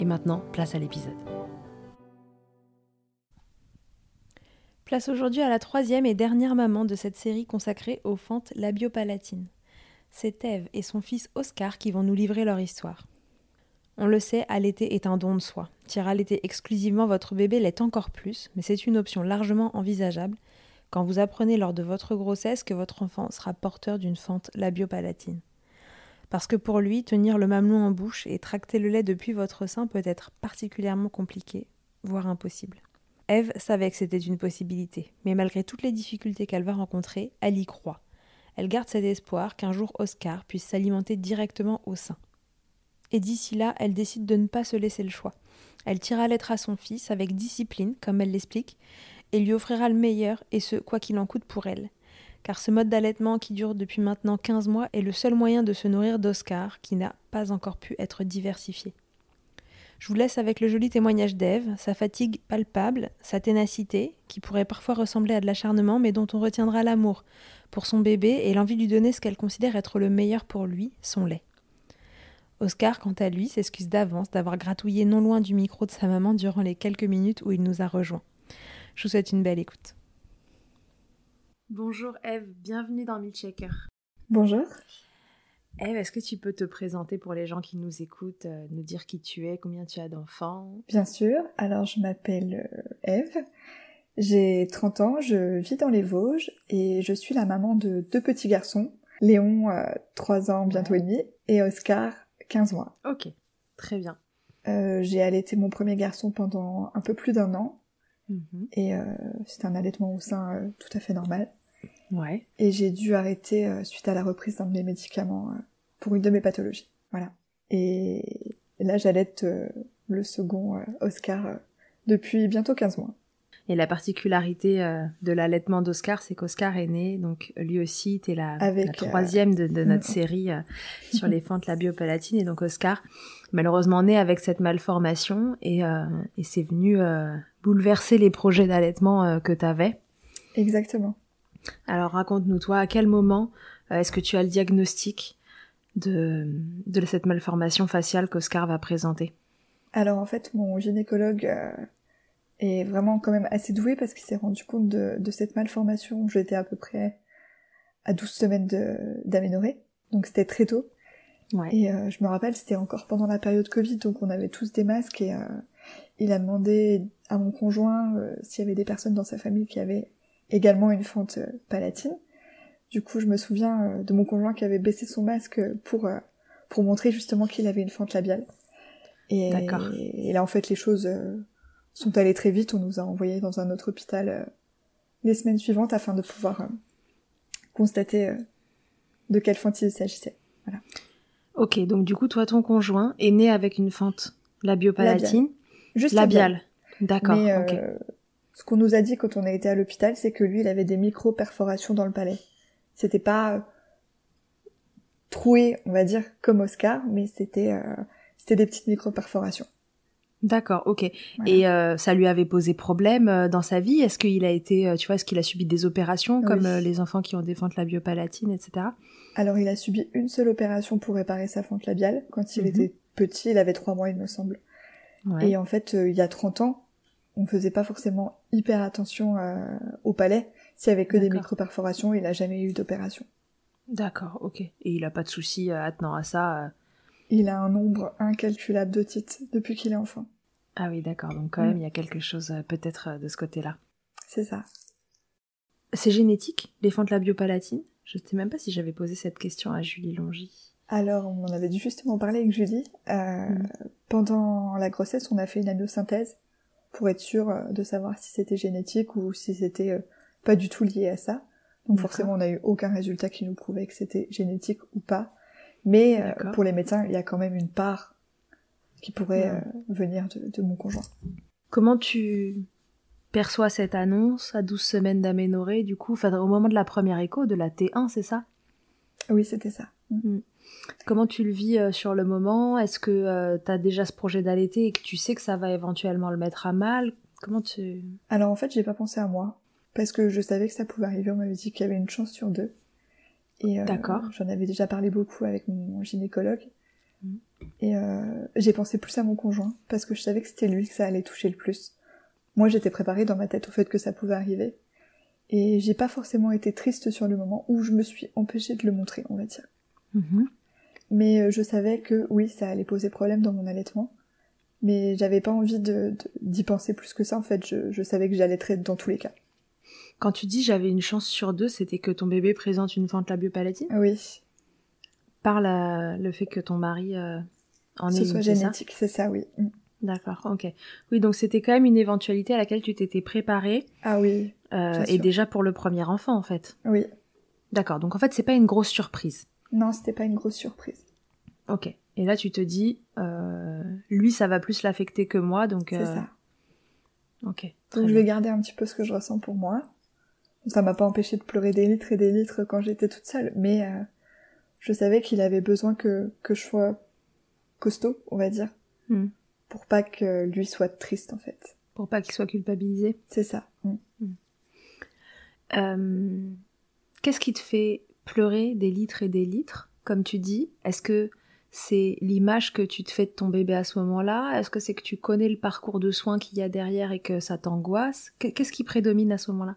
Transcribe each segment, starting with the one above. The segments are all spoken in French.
Et maintenant, place à l'épisode. Place aujourd'hui à la troisième et dernière maman de cette série consacrée aux fentes labiopalatines. C'est Eve et son fils Oscar qui vont nous livrer leur histoire. On le sait, allaiter est un don de soi. Tirer allaiter exclusivement votre bébé l'est encore plus, mais c'est une option largement envisageable quand vous apprenez lors de votre grossesse que votre enfant sera porteur d'une fente labiopalatine. Parce que pour lui, tenir le mamelon en bouche et tracter le lait depuis votre sein peut être particulièrement compliqué, voire impossible. Eve savait que c'était une possibilité, mais malgré toutes les difficultés qu'elle va rencontrer, elle y croit. Elle garde cet espoir qu'un jour Oscar puisse s'alimenter directement au sein. Et d'ici là, elle décide de ne pas se laisser le choix. Elle tira lettre à son fils avec discipline, comme elle l'explique, et lui offrira le meilleur, et ce, quoi qu'il en coûte pour elle. Car ce mode d'allaitement qui dure depuis maintenant 15 mois est le seul moyen de se nourrir d'Oscar, qui n'a pas encore pu être diversifié. Je vous laisse avec le joli témoignage d'Ève, sa fatigue palpable, sa ténacité, qui pourrait parfois ressembler à de l'acharnement, mais dont on retiendra l'amour pour son bébé et l'envie de lui donner ce qu'elle considère être le meilleur pour lui, son lait. Oscar, quant à lui, s'excuse d'avance d'avoir gratouillé non loin du micro de sa maman durant les quelques minutes où il nous a rejoints. Je vous souhaite une belle écoute. Bonjour Eve, bienvenue dans Milkshaker. Bonjour. Eve, est-ce que tu peux te présenter pour les gens qui nous écoutent, euh, nous dire qui tu es, combien tu as d'enfants? Bien sûr. Alors, je m'appelle euh, Eve. J'ai 30 ans, je vis dans les Vosges et je suis la maman de deux petits garçons. Léon, 3 ans bientôt et demi, et Oscar, 15 mois. Ok, très bien. Euh, j'ai allaité mon premier garçon pendant un peu plus d'un an. Mhm. Et euh, c'était un allaitement au sein euh, tout à fait normal. Ouais. Et j'ai dû arrêter euh, suite à la reprise d'un de mes médicaments euh, pour une de mes pathologies. Voilà. Et, et là, j'allaite euh, le second Oscar depuis bientôt 15 mois. Et la particularité de l'allaitement d'Oscar, c'est qu'Oscar est né, donc lui aussi, t'es la, Avec, la troisième de, de notre série sur les fentes labiopalatines. Et donc Oscar, malheureusement, né avec cette malformation et, et c'est venu bouleverser les projets d'allaitement que t'avais. Exactement. Alors raconte-nous, toi, à quel moment euh, est-ce que tu as le diagnostic de, de cette malformation faciale qu'Oscar va présenter? Alors en fait, mon gynécologue euh, est vraiment quand même assez doué parce qu'il s'est rendu compte de, de cette malformation. J'étais à peu près à 12 semaines d'aménorrhée, donc c'était très tôt. Ouais. Et euh, je me rappelle, c'était encore pendant la période Covid, donc on avait tous des masques et, euh, Il a demandé à mon conjoint s'il y avait des personnes dans sa famille qui avaient également une fente euh, palatine. Du coup, je me souviens euh, de mon conjoint qui avait baissé son masque pour pour montrer justement qu'il avait une fente labiale. Et, et, là, en fait, les choses sont allées très vite. On nous a envoyés dans un autre hôpital les semaines suivantes afin de pouvoir constater de quelle fente il s'agissait. Voilà. Ok, donc du coup, toi, ton conjoint est né avec une fente labiopalatine, juste labiale. D'accord. Euh, ce qu'on nous a dit quand on a été à l'hôpital, c'est que lui, il avait des micro-perforations dans le palais. C'était pas euh, troué, on va dire, comme Oscar, mais c'était euh, c'était des petites micro-perforations. D'accord, ok. Et euh, ça lui avait posé problème euh, dans sa vie? Est-ce qu'il a été, euh, tu vois, est-ce qu'il a subi des opérations comme les enfants qui ont des fentes labiopalatines, etc. Alors il a subi une seule opération pour réparer sa fente labiale. Quand il mhm. était petit, il avait trois mois, il me semble. Et en fait, il y a 30 ans, on faisait pas forcément hyper attention au palais. S'il y avait que des micro-perforations, il a jamais eu d'opération. D'accord, ok. Et il a pas de souci attenant à ça Il a un nombre incalculable de titres depuis qu'il est enfant. Ah oui, d'accord. Donc quand même, mm. il y a quelque chose euh, peut-être euh, de ce côté-là. C'est ça. C'est génétique, les fentes labiopalatines Je ne sais même pas si j'avais posé cette question à Julie Longy. Alors, on en avait justement parlé avec Julie. Euh, mm. Pendant la grossesse, on a fait une amniosynthèse pour être sûr de savoir si c'était génétique ou si c'était pas du tout lié à ça. Donc forcément, on n'a eu aucun résultat qui nous prouvait que c'était génétique ou pas. Mais pour les médecins, il y a quand même une part qui pourrait euh, venir de, mon conjoint. Comment tu perçois cette annonce à 12 semaines d'aménorrhée, du coup, au moment de la première écho, de la T1, c'est ça? Oui, c'était ça. Mm. Comment tu le vis euh, sur le moment? Est-ce que euh, tu as déjà ce projet d'allaiter et que tu sais que ça va éventuellement le mettre à mal? Comment tu... Alors en fait, j'ai pas pensé à moi parce que je savais que ça pouvait arriver. On m'avait dit qu'il y avait une chance sur deux. Et D'accord. J'en avais déjà parlé beaucoup avec mon gynécologue. Et euh, j'ai pensé plus à mon conjoint, parce que je savais que c'était lui que ça allait toucher le plus. Moi, j'étais préparée dans ma tête au fait que ça pouvait arriver. Et j'ai pas forcément été triste sur le moment où je me suis empêchée de le montrer, on va dire. Mm-hmm. Mais euh, je savais que oui, ça allait poser problème dans mon allaitement. Mais j'avais pas envie de, d'y penser plus que ça, en fait. Je, je savais que j'allaiterais dans tous les cas. Quand tu dis j'avais une chance sur deux, c'était que ton bébé présente une fente labiopalatine? Oui par le fait que ton mari euh, en Ce ait soit génétique, c'est ça, oui. Mm. D'accord, ok. Oui, donc c'était quand même une éventualité à laquelle tu t'étais préparée. Ah oui. Euh, et déjà pour le premier enfant, en fait. Oui. D'accord, donc en fait, c'est pas une grosse surprise. Non, c'était pas une grosse surprise. Ok. Et là, tu te dis, euh, lui, ça va plus l'affecter que moi, donc. C'est ça. Ok. Donc je vais garder un petit peu ce que je ressens pour moi. Ça m'a pas empêché de pleurer des litres et des litres quand j'étais toute seule, mais je savais qu'il avait besoin que, que je sois costaud, on va dire. Hmm. Pour pas que lui soit triste, en fait. Pour pas qu'il soit culpabilisé. C'est ça. Hmm. Hmm. Euh, qu'est-ce qui te fait pleurer des litres et des litres, comme tu dis Est-ce que c'est l'image que tu te fais de ton bébé à ce moment-là? Est-ce que c'est que tu connais le parcours de soins qu'il y a derrière et que ça t'angoisse? Qu'est-ce qui prédomine à ce moment-là?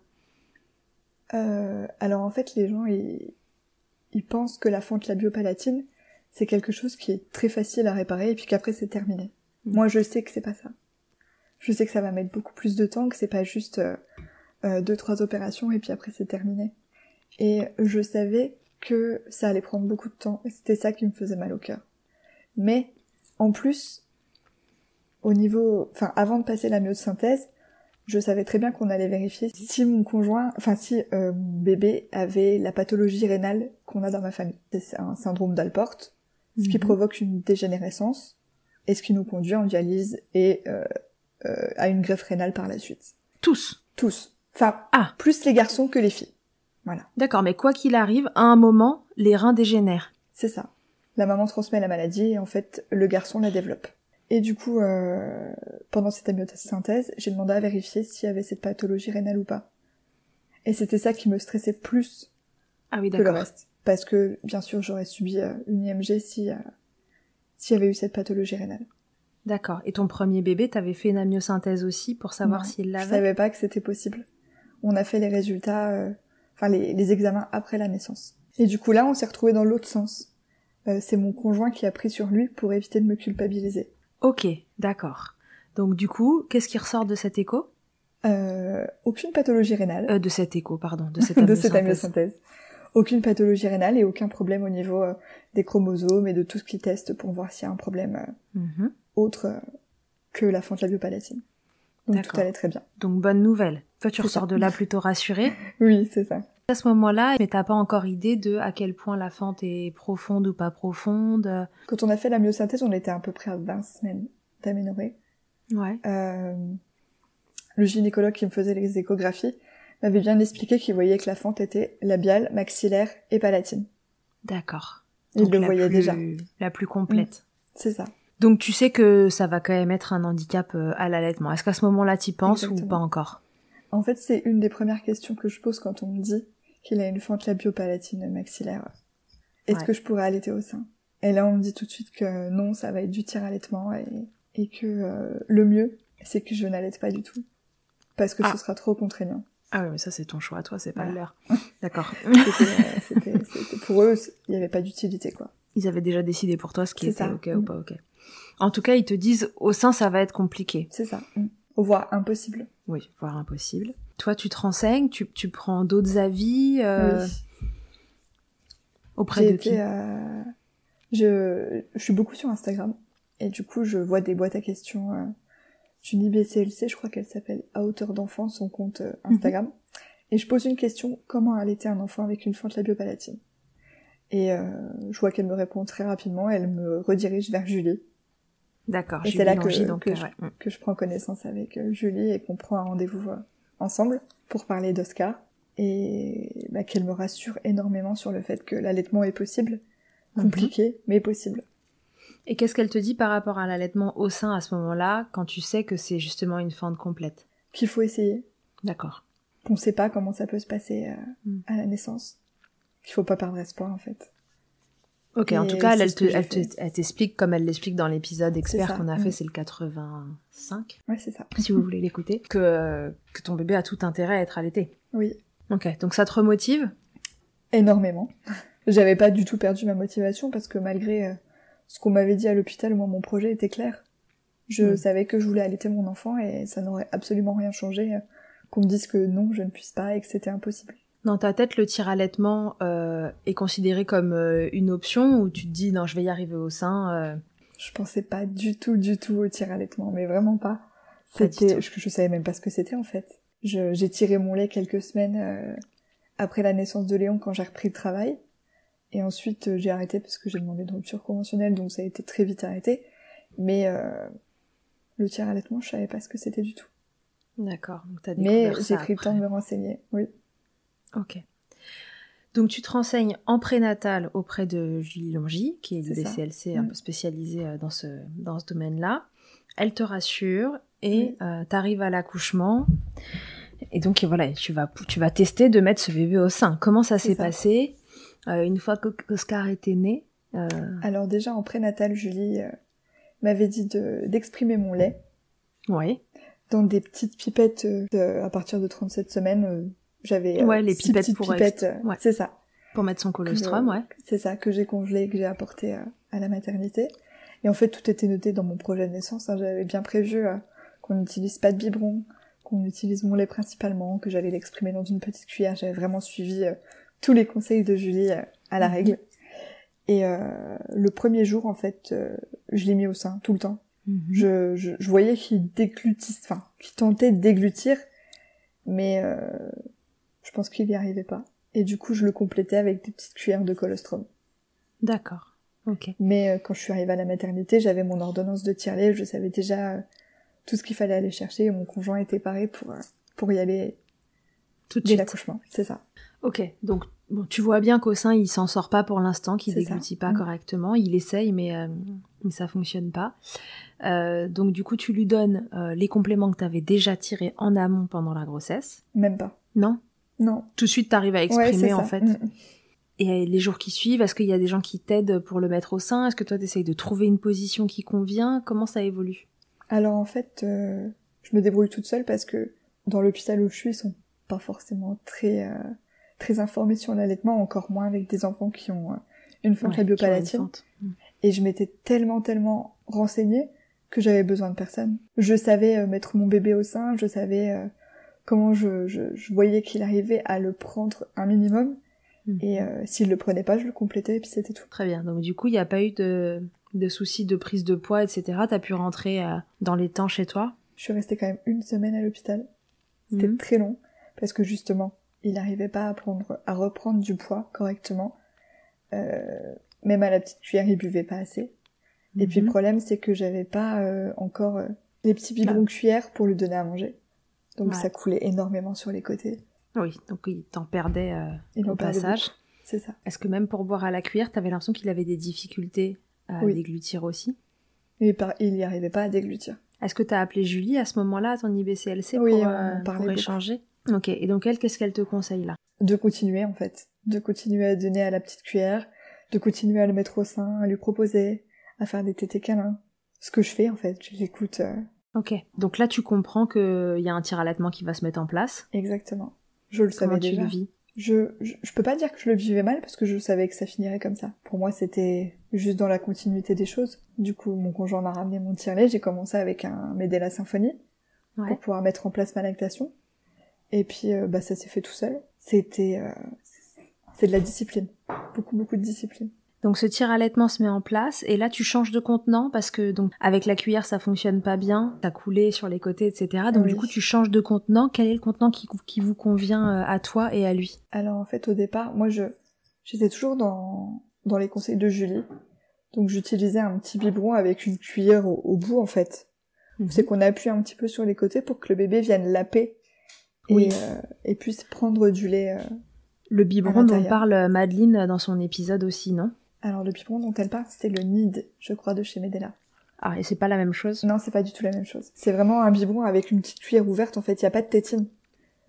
Euh, Alors en fait, les gens, ils, ils pensent que la fente labiopalatine, c'est quelque chose qui est très facile à réparer et puis qu'après c'est terminé. Mm. Moi, je sais que c'est pas ça. Je sais que ça va mettre beaucoup plus de temps, que c'est pas juste euh, euh, deux trois opérations et puis après c'est terminé. Et je savais que ça allait prendre beaucoup de temps et c'était ça qui me faisait mal au cœur. Mais en plus, au niveau, enfin avant de passer la myosynthèse, je savais très bien qu'on allait vérifier si mon conjoint, enfin si euh, mon bébé avait la pathologie rénale qu'on a dans ma famille. C'est un syndrome d'Alport, ce qui mhm. provoque une dégénérescence et ce qui nous conduit en dialyse et euh, euh, à une greffe rénale par la suite. Tous Tous. Enfin, ah. plus les garçons que les filles. Voilà. D'accord, mais quoi qu'il arrive, à un moment, les reins dégénèrent. C'est ça. La maman transmet la maladie et en fait, le garçon la développe. Et du coup, euh, pendant cette amyosynthèse, j'ai demandé à vérifier s'il y avait cette pathologie rénale ou pas. Et c'était ça qui me stressait plus ah oui, que le reste. Parce que, bien sûr, j'aurais subi euh, une IMG si, euh, s'il y avait eu cette pathologie rénale. D'accord. Et ton premier bébé, t'avais fait une amyosynthèse aussi pour savoir s'il l'avait? Je savais pas que c'était possible. On a fait les résultats, euh, enfin les, les, examens après la naissance. Et du coup là, on s'est retrouvé dans l'autre sens. c'est mon conjoint qui a pris sur lui pour éviter de me culpabiliser. Ok, d'accord. Donc du coup, qu'est-ce qui ressort de cet écho? Euh, Aucune pathologie rénale. Euh, de cet écho, pardon, de cette de cette amyosynthèse. Aucune pathologie rénale et aucun problème au niveau euh, des chromosomes et de tout ce qui teste pour voir s'il y a un problème euh, Mhm. autre euh, que la fente labiopalatine. Donc tout allait très bien. Donc bonne nouvelle. Toi, tu ressors ça. de là plutôt rassuré. Oui, c'est ça. À ce moment-là, mais t'as pas encore idée de à quel point la fente est profonde ou pas profonde. Quand on a fait la myosynthèse, on était à peu près à 20 semaines d'aménorrhée. Ouais. Euh, le gynécologue qui me faisait les échographies m'avait bien expliqué qu'il voyait que la fente était labiale, maxillaire et palatine. D'accord. Il le voyait plus- déjà. La plus complète. C'est ça. Donc tu sais que ça va quand même être un handicap euh, à l'allaitement. Est-ce qu'à ce moment-là, tu penses ou pas encore? En fait, c'est une des premières questions que je pose quand on me dit qu'il a une fente labiopalatine maxillaire. Est-ce Ouais. que je pourrais allaiter au sein? Et là, on me dit tout de suite que non, ça va être du tir-allaitement et, et que euh, le mieux, c'est que je n'allaite pas du tout. Parce que Ah. ce sera trop contraignant. Ah oui, mais ça c'est ton choix, toi, c'est pas Voilà. leur. D'accord. C'était, euh, pour eux, il n'y avait pas d'utilité, quoi. Ils avaient déjà décidé pour toi ce qui était ça. ok ou Mm. pas ok. En tout cas, ils te disent au sein ça va être compliqué. C'est ça. Mm. Voire impossible. Oui, voire impossible. Toi, tu te renseignes, tu, tu prends d'autres avis euh, Oui. auprès de qui? euh, je, je suis beaucoup sur Instagram et du coup je vois des boîtes à questions euh, d'une IBCLC, je crois qu'elle s'appelle À hauteur d'enfant, son compte euh, Instagram. Et je pose une question, comment allaiter un enfant avec une fente labiopalatine? Et je vois qu'elle me répond très rapidement, elle me redirige vers Julie, D'accord, Et c'est là que- donc que je- ouais. Mm. que je prends connaissance avec euh, Julie et qu'on prend un rendez-vous euh, ensemble pour parler d'Oscar. Et bah, qu'elle me rassure énormément sur le fait que l'allaitement est possible, Mhm. compliqué, mais possible. Et qu'est-ce qu'elle te dit par rapport à l'allaitement au sein à ce moment-là, quand tu sais que c'est justement une fente complète? Qu'il faut essayer, D'accord. qu'on sait pas comment ça peut se passer euh, Mm. à la naissance. Qu'il faut pas perdre espoir en fait. Ok, en tout cas, elle, te- elle te- fait. elle t'explique comme elle l'explique dans l'épisode expert qu'on a fait, mm. c'est le 85, Ouais, c'est ça. si vous voulez l'écouter, que, que ton bébé a tout intérêt à être allaité. Oui, Ok, donc ça te remotive? Énormément. J'avais pas du tout perdu ma motivation parce que malgré euh, ce qu'on m'avait dit à l'hôpital, moi mon projet était clair. Je Mm. savais que je voulais allaiter mon enfant et ça n'aurait absolument rien changé euh, qu'on me dise que non, je ne puisse pas et que c'était impossible. Dans ta tête, le tir allaitement euh, est considéré comme euh, une option ou tu te dis non, je vais y arriver au sein euh, Je pensais pas du tout, du tout au tir allaitement, mais vraiment pas. C'était, je, je savais même pas ce que c'était en fait. J'ai tiré mon lait quelques semaines euh, après la naissance de Léon quand j'ai repris le travail. Et ensuite euh, j'ai arrêté parce que j'ai demandé une rupture conventionnelle, donc ça a été très vite arrêté. Mais euh, le tir allaitement, je savais pas ce que c'était du tout. D'accord, Mais j'ai pris le temps de me renseigner. Oui, Ok. Donc tu te renseignes en prénatal auprès de Julie Longy, qui est ça. l'IBCLC un Mm. peu spécialisée euh, dans ce, dans ce domaine-là. Elle te rassure et Oui. tu arrives à l'accouchement. Et donc voilà, tu vas, tu vas tester de mettre ce bébé au sein. Comment ça s'est passé euh, une fois qu'Oscar était né euh, Alors déjà en prénatal, Julie euh, m'avait dit de, d'exprimer mon lait Ouais, dans des petites pipettes euh, à partir de 37 semaines. J'avais euh, Ouais, les six pipettes pour pipettes, ouais. c'est ça. pour mettre son colostrum, ouais. C'est ça que j'ai congelé, que j'ai apporté euh, à la maternité. Et en fait, tout était noté dans mon projet de naissance. hein. J'avais bien prévu euh, qu'on n'utilise pas de biberon, qu'on utilise mon lait principalement, que j'allais l'exprimer dans une petite cuillère. J'avais vraiment suivi euh, tous les conseils de Julie euh, à la Mhm. règle. Et euh, le premier jour, en fait, je l'ai mis au sein tout le temps. Mhm. Je, je, je voyais qu'il déglutit, enfin, qu'il tentait de déglutir, mais pense qu'il y arrivait pas. Et du coup, je le complétais avec des petites cuillères de colostrum. D'accord, ok. Mais euh, quand je suis arrivée à la maternité, j'avais mon ordonnance de tire-lait, je savais déjà euh, tout ce qu'il fallait aller chercher, et mon conjoint était paré pour, euh, pour y aller Tout de dès suite. l'accouchement, c'est ça. Ok, donc bon, tu vois bien qu'au sein il s'en sort pas pour l'instant, qu'il C'est ça. déglutit pas Mm. correctement. Il essaye, mais, mais ça fonctionne pas. Donc du coup, tu lui donnes les compléments que tu avais déjà tirés en amont pendant la grossesse. Même pas. Non? Non. Tout de suite, tu arrives à exprimer en fait. Mm. Et les jours qui suivent, est-ce qu'il y a des gens qui t'aident pour le mettre au sein? Est-ce que toi, tu essayes de trouver une position qui convient? Comment ça évolue? Alors en fait, euh, je me débrouille toute seule parce que dans l'hôpital où je suis, ils sont pas forcément très euh, très informés sur l'allaitement, encore moins avec des enfants qui ont euh, une fente Ouais, labiopalatine. fente. Mm. Et je m'étais tellement tellement renseignée que j'avais besoin de personne. Je savais euh, mettre mon bébé au sein, je savais euh, comment je, je, je voyais qu'il arrivait à le prendre un minimum. Mhm. Et euh, s'il le prenait pas, je le complétais et puis c'était tout. Très bien. Donc du coup, il n'y a pas eu de, de soucis de prise de poids, etc. T'as pu rentrer euh, dans les temps chez toi? Je suis restée quand même une semaine à l'hôpital. C'était Mhm. très long parce que justement, il n'arrivait pas à prendre, à reprendre du poids correctement. Euh, même à la petite cuillère, il buvait pas assez. Et puis le Mhm. problème, c'est que j'avais pas euh, encore euh, les petits biberons cuillères pour lui donner à manger. Donc Ouais. ça coulait énormément sur les côtés. Oui, donc il t'en perdait euh, au passage. C'est ça. Est-ce que même pour boire à la cuillère, t'avais l'impression qu'il avait des difficultés à Oui. déglutir aussi? Et par- il y arrivait pas à déglutir. Est-ce que t'as appelé Julie à ce moment-là, à ton IBCLC, Oui, pour, euh, pour échanger? Ok, et donc elle, qu'est-ce qu'elle te conseille là? De continuer en fait. De continuer à donner à la petite cuillère. De continuer à le mettre au sein, à lui proposer, à faire des tétés câlins. Ce que je fais en fait. Je l'écoute euh, Ok, donc là tu comprends qu'il y a un tir allaitement qui va se mettre en place. exactement. Je le Comment savais tu déjà. le vis? Je, je, je peux pas dire que je le vivais mal parce que je savais que ça finirait comme ça. Pour moi, c'était juste dans la continuité des choses. Du coup, mon conjoint m'a ramené mon tire-lait. J'ai commencé avec un Medela Symphonie Ouais. pour pouvoir mettre en place ma lactation. Et puis, euh, bah, ça s'est fait tout seul. C'était, euh, c'est de la discipline. Beaucoup, beaucoup de discipline. Donc ce tir allaitement se met en place et là tu changes de contenant parce que donc avec la cuillère ça fonctionne pas bien, t'as coulé sur les côtés etc. Donc Oui. du coup tu changes de contenant. Quel est le contenant qui, qui vous convient euh, à toi et à lui? Alors, en fait, au départ, moi, je, j'étais toujours dans, dans les conseils de Julie. Donc, j'utilisais un petit biberon avec une cuillère au, au bout, en fait. c'est qu'on appuie un petit peu sur les côtés pour que le bébé vienne laper et, Oui. euh, et puisse prendre du lait. euh. Le biberon dont parle Madeleine dans son épisode aussi, non? Alors le biberon dont elle parle, c'était le Nid, je crois, de chez Medela. Ah et c'est pas la même chose? Non, c'est pas du tout la même chose. C'est vraiment un biberon avec une petite cuillère ouverte. En fait, il y a pas de tétine.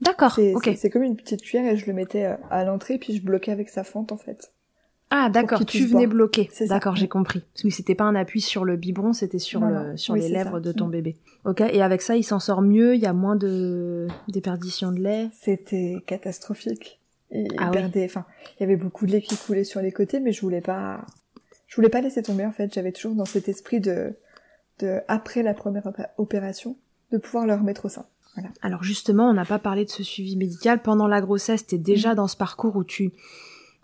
D'accord, C'est ok. c'est- comme une petite cuillère et je le mettais euh, à l'entrée puis je bloquais avec sa fente en fait. Ah d'accord, tu venais boire. bloquer. C'est ça. D'accord, j'ai compris. Parce que c'était pas un appui sur le biberon, c'était sur Non, le sur Oui, les lèvres ça. de ton Mm. bébé. Ok, et avec ça il s'en sort mieux, il y a moins de déperdition de lait? C'était catastrophique. Il Ah perdait, enfin, il y avait beaucoup de lait qui coulait sur les côtés, mais je voulais pas, je voulais pas laisser tomber en fait. J'avais toujours dans cet esprit de, de après la première opé- opération, de pouvoir le remettre au sein. Voilà. Alors justement, on n'a pas parlé de ce suivi médical pendant la grossesse. T'es déjà dans ce parcours où tu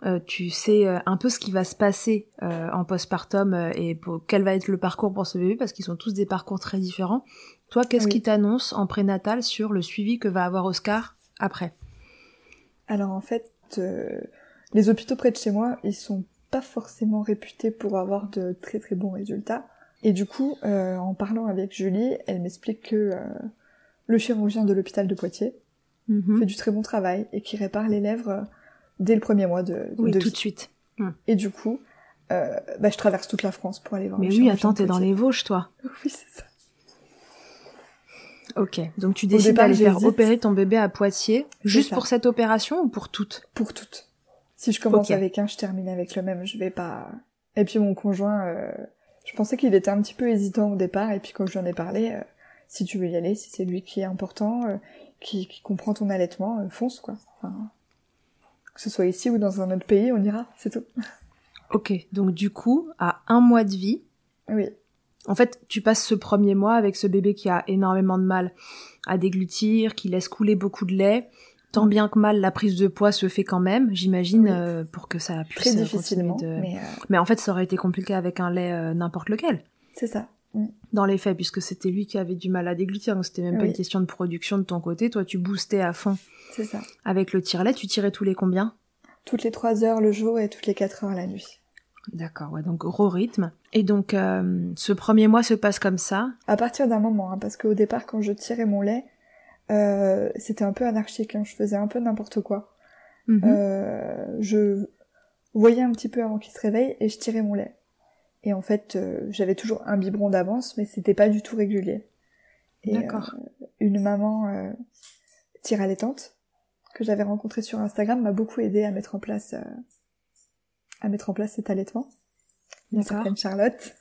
euh, tu sais euh, un peu ce qui va se passer euh, en postpartum euh, et pour- quel va être le parcours pour ce bébé parce qu'ils sont tous des parcours très différents. Toi, qu'est-ce Oui. qui t'annonce en prénatal sur le suivi que va avoir Oscar après? Alors en fait, euh, les hôpitaux près de chez moi, ils sont pas forcément réputés pour avoir de très très bons résultats. Et du coup, euh, en parlant avec Julie, elle m'explique que euh, le chirurgien de l'hôpital de Poitiers Mhm. fait du très bon travail et qui répare les lèvres euh, dès le premier mois de, Oui, de tout vie. de suite. Et du coup, euh, bah, je traverse toute la France pour aller voir Mais oui, attends, t'es dans les Vosges, toi. Oui, c'est ça. Ok, donc tu décides d'aller faire opérer ton bébé à Poitiers, juste ça. pour cette opération ou pour toutes? Pour toutes. Si je commence avec un, je termine avec le même. Je vais pas. Et puis mon conjoint, euh, je pensais qu'il était un petit peu hésitant au départ, et puis quand je lui en ai parlé, euh, si tu veux y aller, si c'est lui qui est important, euh, qui, qui comprend ton allaitement, fonce quoi. Enfin, que ce soit ici ou dans un autre pays, on ira, c'est tout. Ok, donc du coup, à un mois de vie, Oui, En fait, tu passes ce premier mois avec ce bébé qui a énormément de mal à déglutir, qui laisse couler beaucoup de lait. Tant bien que mal, la prise de poids se fait quand même, j'imagine, Oui. euh, pour que ça puisse très euh, difficilement, continuer de... mais Mais... euh, en fait, ça aurait été compliqué avec un lait euh, n'importe lequel, c'est ça. dans les faits, puisque c'était lui qui avait du mal à déglutir, donc c'était même pas une question de production de ton côté. Toi, tu boostais à fond C'est ça. avec le tire-lait. Tu tirais tous les combien? Toutes les trois heures le jour et toutes les quatre heures la nuit. D'accord, ouais, donc gros rythme. Et donc, euh, ce premier mois se passe comme ça. À partir d'un moment, hein, parce qu'au départ, quand je tirais mon lait, euh, c'était un peu anarchique. hein, je faisais un peu n'importe quoi. Mhm. Euh, je voyais un petit peu avant qu'il se réveille et je tirais mon lait. Et en fait, euh, j'avais toujours un biberon d'avance, mais c'était pas du tout régulier. Et, D'accord. euh, une maman euh, tire allaitante que j'avais rencontrée sur Instagram m'a beaucoup aidé à mettre en place euh, à mettre en place cet allaitement. Une D'accord. certaine Charlotte.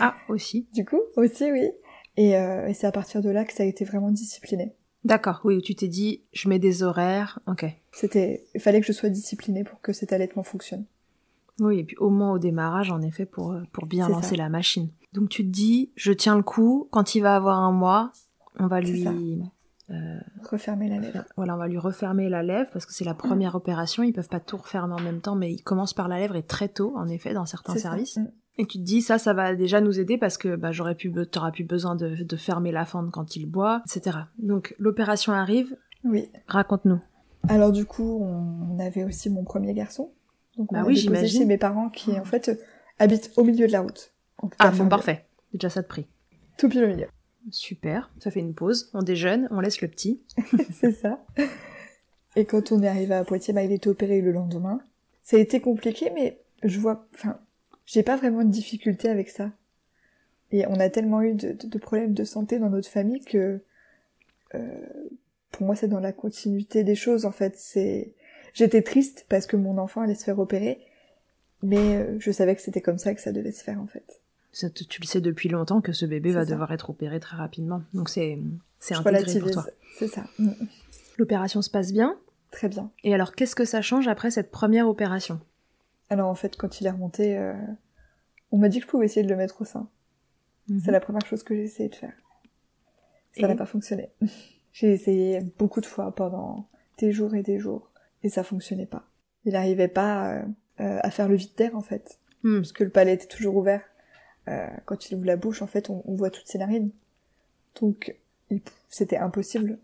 Ah, aussi. Du coup, aussi oui. Et, euh, et c'est à partir de là que ça a été vraiment discipliné. D'accord, oui, où tu t'es dit, je mets des horaires, ok. C'était, il fallait que je sois disciplinée pour que cet allaitement fonctionne. Oui, et puis au moins au démarrage, en effet, pour, euh, pour bien lancer ça. la machine. Donc tu te dis, je tiens le coup, quand il va avoir un mois, on va lui... ça. Euh, Refermer la lèvre. voilà, on va lui refermer la lèvre parce que c'est la première opération. Ils peuvent pas tout refermer en même temps, mais ils commencent par la lèvre et très tôt, en effet, dans certains services. Mm. Et tu te dis, ça, ça va déjà nous aider parce que bah, j'aurais pu, t'auras plus besoin de, de fermer la fente quand il boit, etc. Donc l'opération arrive, Oui. raconte-nous. Alors du coup, on avait aussi mon premier garçon. Donc on Bah oui, j'imagine. chez mes parents qui en fait habitent au milieu de la route. Ah bon, parfait. Déjà ça de prix. Tout pile au milieu. Super. Ça fait une pause. On déjeune, on laisse le petit. C'est ça. Et quand on est arrivé à Poitiers, bah, il était opéré le lendemain. Ça a été compliqué, mais je vois, enfin, j'ai pas vraiment de difficulté avec ça. Et on a tellement eu de, problèmes de santé dans notre famille que, euh, pour moi, c'est dans la continuité des choses, en fait. C'est, j'étais triste parce que mon enfant allait se faire opérer, mais euh, je savais que c'était comme ça que ça devait se faire, en fait. Ça, tu tu le sais depuis longtemps que ce bébé va ça. devoir être opéré très rapidement. Donc c'est c'est intégré pour toi. C'est ça. Mm. L'opération se passe bien? Très bien. Et alors, qu'est-ce que ça change après cette première opération? Alors en fait, quand il est remonté, euh, on m'a dit que je pouvais essayer de le mettre au sein. C'est la première chose que j'ai essayé de faire. Ça Et n'a pas fonctionné. j'ai essayé beaucoup de fois pendant des jours et des jours, et ça fonctionnait pas. Il n'arrivait pas euh, euh, à faire le vide d'air en fait, Hmm. parce que le palais était toujours ouvert. Euh, quand il ouvre la bouche, en fait, on, on voit toutes ses narines. Donc, c'était impossible.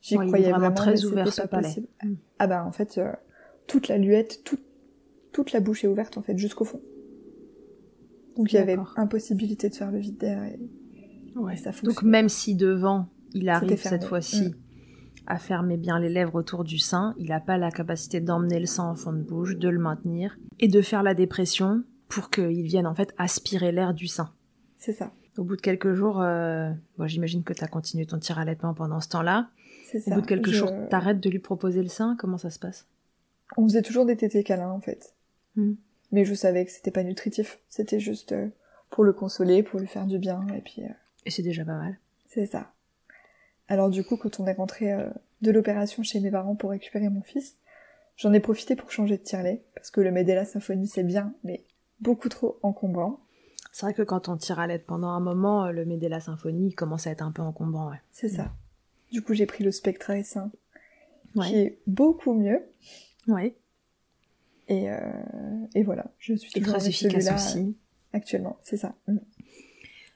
J'y Ouais, il est croyais vraiment vraiment, très ouvert, ce palais. possible. Mm. Ah bah en fait, euh, toute la luette, toute, toute la bouche est ouverte en fait, jusqu'au fond. Donc il y avait impossibilité de faire le vide d'air et Ouais. et ça Donc même si devant, il arrive cette fois-ci Mm. à fermer bien les lèvres autour du sein, il n'a pas la capacité d'emmener le sang en fond de bouche, de le maintenir et de faire la dépression pour qu'il vienne en fait aspirer l'air du sein. c'est ça, Au bout de quelques jours, euh, bon, j'imagine que tu as continué ton tir allaitement pendant ce temps-là. c'est Au ça. bout de quelques Je- jours, t'arrêtes de lui proposer le sein Comment ça se passe? On faisait toujours des tétés câlins en fait. Mm. Mais je savais que c'était pas nutritif, c'était juste euh, pour le consoler, pour lui faire du bien, et puis euh, Et c'est déjà pas mal. c'est ça. Alors du coup, quand on est rentré de l'opération chez mes parents pour récupérer mon fils, j'en ai profité pour changer de tire-lait, parce que le Medela Symphonie c'est bien, mais beaucoup trop encombrant. C'est vrai que quand on tire à l'aide pendant un moment, euh, le Medela Symphonie commence à être un peu encombrant. Ouais. C'est ça. Du coup, j'ai pris le Spectra S1, Ouais. qui est beaucoup mieux. ouais. Et, euh, et voilà, je suis toujours très avec efficace aussi. euh, actuellement, c'est ça. Mm.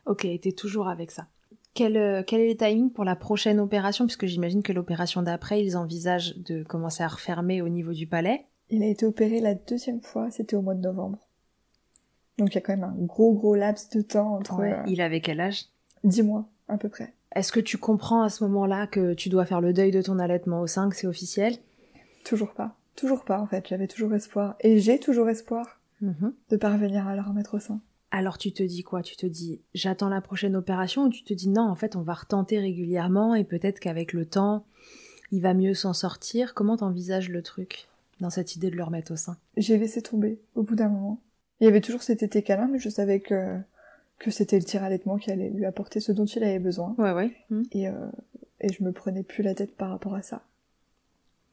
Ok, t'es toujours avec ça. Quel, quel est le timing pour la prochaine opération? Puisque j'imagine que l'opération d'après, ils envisagent de commencer à refermer au niveau du palais. Il a été opéré la deuxième fois, c'était au mois de novembre. Donc il y a quand même un gros gros laps de temps entre Ouais. euh, Il avait quel âge? 10 mois à peu près. Est-ce que tu comprends à ce moment-là que tu dois faire le deuil de ton allaitement au sein, que c'est officiel? Toujours pas. Toujours pas en fait, j'avais toujours espoir. Et j'ai toujours espoir Mhm. de parvenir à le remettre au sein. Alors tu te dis quoi? Tu te dis j'attends la prochaine opération ou tu te dis non en fait on va retenter régulièrement et peut-être qu'avec le temps il va mieux s'en sortir? Comment t'envisages le truc dans cette idée de le remettre au sein? J'ai laissé tomber au bout d'un moment. Il y avait toujours cet été câlin, mais je savais que, que c'était le tir allaitement qui allait lui apporter ce dont il avait besoin. Ouais ouais. Et, euh, et je me prenais plus la tête par rapport à ça.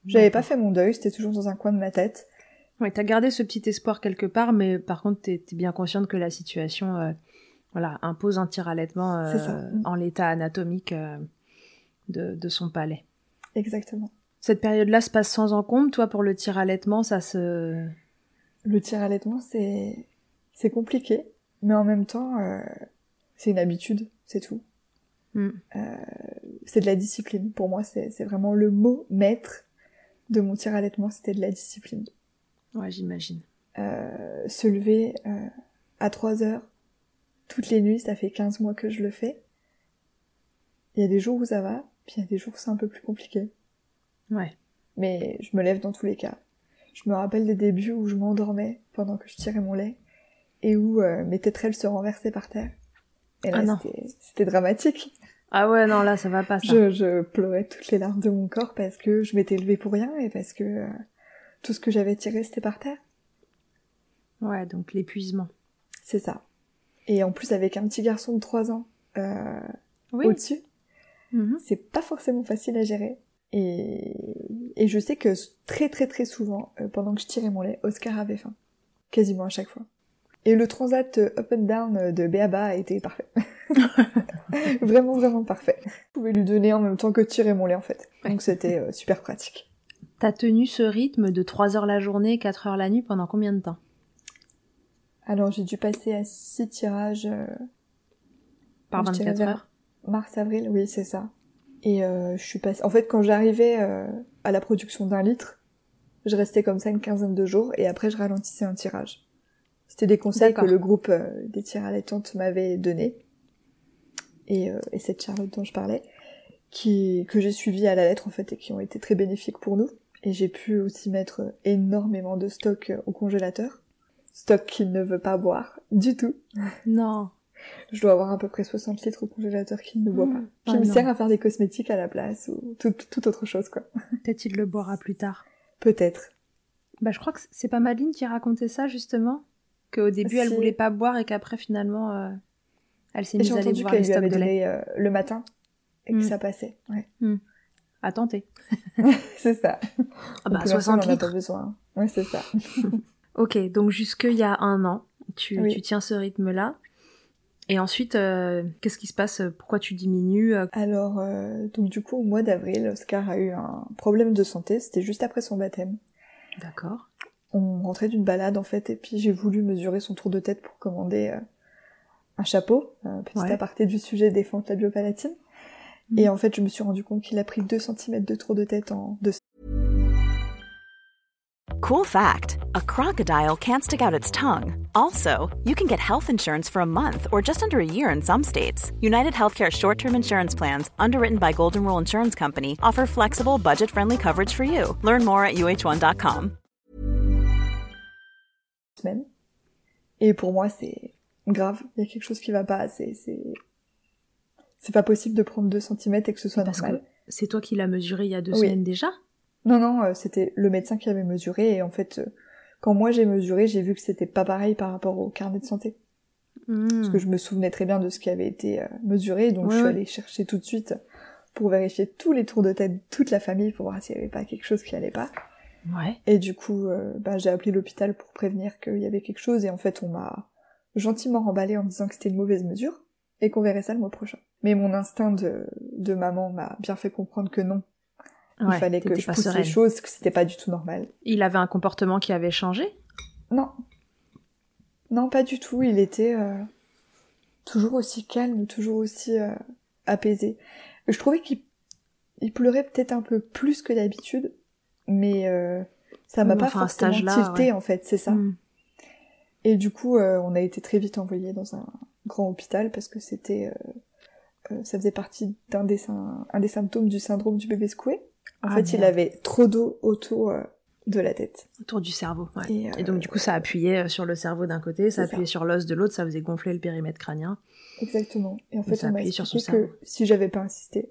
J'avais pas fait mon deuil, c'était toujours dans un coin de ma tête. Ouais, t'as gardé ce petit espoir quelque part, mais par contre t'es es bien consciente que la situation euh, voilà, impose un tir allaitement euh, ça. en l'état anatomique euh, de, de son palais. Exactement. Cette période-là se passe sans encombre, toi pour le tir allaitement ça se... Le tir allaitement, c'est, c'est compliqué, mais en même temps, euh, c'est une habitude, c'est tout. Hmm. C'est de la discipline. Pour moi, c'est, vraiment le mot maître de mon tir allaitement, c'était de la discipline. Ouais j'imagine. Euh, se lever euh, à 3 heures toutes les nuits, ça fait 15 mois que je le fais. Il y a des jours où ça va, puis il y a des jours où c'est un peu plus compliqué. Ouais. Mais je me lève dans tous les cas. Je me rappelle des débuts où je m'endormais pendant que je tirais mon lait et où euh, mes tétrelles se renversaient par terre. Et là, Ah c'était- dramatique. Ah ouais non là ça va pas ça. Je, je pleurais toutes les larmes de mon corps parce que je m'étais levée pour rien et parce que euh, tout ce que j'avais tiré, c'était par terre. Ouais donc l'épuisement. C'est ça. Et en plus, avec un petit garçon de 3 ans euh, Oui. au-dessus, Mhm. c'est pas forcément facile à gérer. Et, et je sais que très très très souvent, euh, pendant que je tirais mon lait, Oscar avait faim. Quasiment à chaque fois. Et le transat up and down de Béaba a été parfait. vraiment, vraiment parfait. Je pouvais lui donner en même temps que tirer mon lait en fait. Donc c'était euh, super pratique. T'as tenu ce rythme de 3 heures la journée, 4 heures la nuit pendant combien de temps? Alors j'ai dû passer à 6 tirages. euh, Par je dirais 24 vers heures? Mars-avril, oui c'est ça. Et euh, je suis passée... En fait quand j'arrivais euh, à la production d'un litre, je restais comme ça une quinzaine de jours et après je ralentissais un tirage. C'était des conseils que le groupe euh, des tirs allaitantes m'avait donné. Et, euh, et cette Charlotte dont je parlais, qui, que j'ai suivi à la lettre en fait et qui ont été très bénéfiques pour nous. Et j'ai pu aussi mettre énormément de stock euh, au congélateur. Stock qu'il ne veut pas boire du tout. Non. Je dois avoir à peu près 60 litres au congélateur qu'il ne boit pas. Qui Ah me non. sert à faire des cosmétiques à la place ou tout, tout autre chose quoi. Peut-être il le boira plus tard. Peut-être. Bah, je crois que c'est pas Madeleine qui racontait ça justement, qu'au début elle voulait pas boire et qu'après finalement euh, elle s'est mise à aller boire qu'elle les lui stocks avait de lait. donné euh, le matin et que Mm. ça passait. Ouais. À tenter. c'est ça. Ah bah pour l'instant, 60 on en a litres. pas besoin. Ouais, c'est ça. Ok, donc jusque il y a un an, tu, Oui. tu tiens ce rythme-là. Et ensuite, euh, qu'est-ce qui se passe? Pourquoi tu diminues euh, Alors, euh, donc du coup, au mois d'avril, Oscar a eu un problème de santé. C'était juste après son baptême. D'accord. On rentrait d'une balade en fait, et puis j'ai voulu mesurer son tour de tête pour commander euh, un chapeau. Euh, petit Ouais. aparté du sujet des fentes labiopalatines. Mm. Et en fait, je me suis rendu compte qu'il a pris 2 cm de tour de tête en deux Cool fact a crocodile can't stick out its tongue. Also, you can get health insurance for a month or just under a year in some states. United Healthcare short term insurance plans, underwritten by Golden Rule Insurance Company, offer flexible, budget friendly coverage for you. Learn more at uh1.com. semaines. Et pour moi, c'est grave. Il y a quelque chose qui va pas. C'est, c'est, c'est pas possible de prendre 2 cm et que ce soit Parce normal. que c'est toi qui l'as mesuré il y a deux Oui. semaines déjà Non, non, euh, c'était le médecin qui avait mesuré et en fait, euh, quand moi j'ai mesuré, j'ai vu que c'était pas pareil par rapport au carnet de santé. Parce que je me souvenais très bien de ce qui avait été euh, mesuré, donc Ouais, je suis ouais. allée chercher tout de suite pour vérifier tous les tours de tête de toute la famille pour voir s'il y avait pas quelque chose qui allait pas. Ouais. Et du coup, euh, bah, j'ai appelé l'hôpital pour prévenir qu'il y avait quelque chose et en fait, on m'a gentiment remballé en me disant que c'était une mauvaise mesure et qu'on verrait ça le mois prochain. Mais mon instinct de, de maman m'a bien fait comprendre que non. Ouais, Il fallait que je pousse sereine. les choses, que c'était pas du tout normal. Il avait un comportement qui avait changé? Non. Non, pas du tout. Il était euh, toujours aussi calme, toujours aussi euh, apaisé. Je trouvais qu'il il pleurait peut-être un peu plus que d'habitude, mais euh, ça m'a pas enfin, forcément tilté ouais. en fait, c'est ça. Mm. Et du coup, euh, on a été très vite envoyé dans un grand hôpital parce que c'était, euh, euh, ça faisait partie d'un des, un des symptômes du syndrome du bébé secoué. En Ah, fait, il avait trop d'eau autour euh, de la tête. Autour du cerveau, ouais. Et, Et, euh, donc du coup ça appuyait euh, sur le cerveau d'un côté, ça appuyait ça. sur l'os de l'autre, ça faisait gonfler le périmètre crânien. Exactement. Et en fait, ça on m'a sur expliqué cerveau. que si j'avais pas insisté,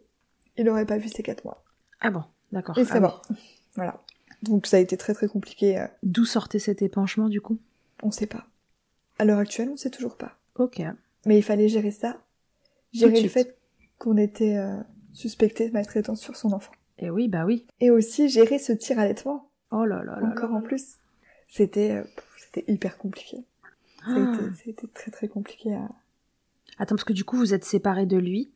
il aurait pas vu ces quatre mois. Ah bon, d'accord. Il serait Ah. Voilà. Donc ça a été très très compliqué. D'où sortait cet épanchement du coup? On sait pas. À l'heure actuelle, on sait toujours pas. Ok. Mais il fallait gérer ça. Gérer le fait qu'on était euh, suspecté de maltraitance sur son enfant. Et oui, bah oui. Et aussi gérer ce tir allaitement. Oh là là là. encore là en plus. C'était euh, c'était hyper compliqué. A, Ah. très très compliqué à... Attends, parce que du coup vous êtes séparés de lui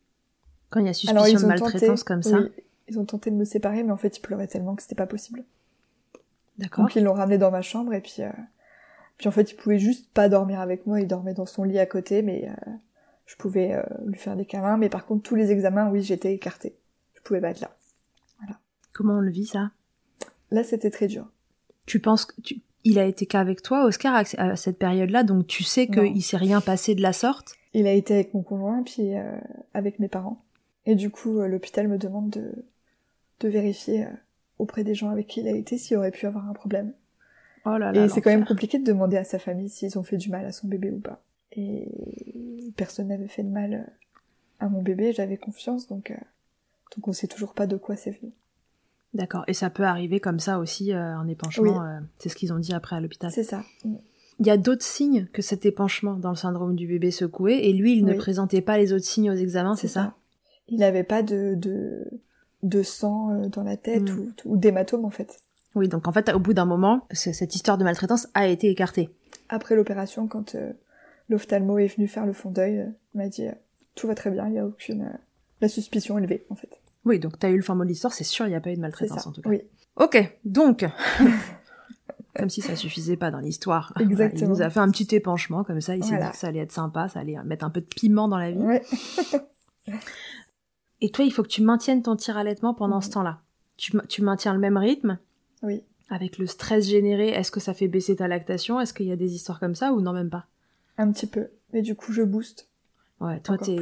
quand il y a suspicion Alors de maltraitance tenté, comme ça. oui, ils ont tenté de me séparer, mais en fait il pleurait tellement que c'était pas possible. D'accord. Donc ils l'ont ramené dans ma chambre et puis, euh, puis en fait il pouvait juste pas dormir avec moi, il dormait dans son lit à côté, mais euh, je pouvais euh, lui faire des câlins, mais par contre tous les examens, oui j'étais écartée. Je pouvais pas être là. Comment on le vit ça? Là c'était très dur. Tu penses que tu... il a été qu'avec toi, Oscar, à cette période-là, donc tu sais qu'il s'est rien passé de la sorte? Il a été avec mon conjoint puis euh, avec mes parents. Et du coup euh, l'hôpital me demande de, de vérifier euh, auprès des gens avec qui il a été s'il aurait pu avoir un problème. Oh là là. Et c'est quand même compliqué de demander à sa famille s'ils ont fait du mal à son bébé ou pas. Et personne n'avait fait de mal à mon bébé, j'avais confiance, donc, euh, donc on sait toujours pas de quoi c'est venu. D'accord. Et ça peut arriver comme ça aussi, euh, un épanchement. euh, c'est ce qu'ils ont dit après à l'hôpital. C'est ça. Il y a d'autres signes que cet épanchement dans le syndrome du bébé secoué, et lui, il ne présentait pas les autres signes aux examens, c'est ça, Il n'avait pas de, de, de sang euh, dans la tête Mm. ou, ou d'hématome en fait. Oui, donc en fait, au bout d'un moment, ce- cette histoire de maltraitance a été écartée. après l'opération, quand euh, l'ophtalmo est venu faire le fond d'œil, il m'a dit tout va très bien, il n'y a aucune la suspicion élevée en fait. Oui, donc t'as eu le fin mot de l'histoire, c'est sûr, il n'y a pas eu de maltraitance en tout cas. Oui, Ok, donc, comme si ça suffisait pas dans l'histoire. Voilà, Exactement. il nous a fait un petit épanchement comme ça, il s'est Voilà. dit que ça allait être sympa, ça allait mettre un peu de piment dans la vie. ouais. Et toi, il faut que tu maintiennes ton tir allaitement pendant Mhm. ce temps-là. Tu, ma- tu maintiens le même rythme oui. avec le stress généré. Est-ce que ça fait baisser ta lactation Est-ce qu'il y a des histoires comme ça ou non, même pas? Un petit peu, mais du coup je booste. Ouais, toi, t'es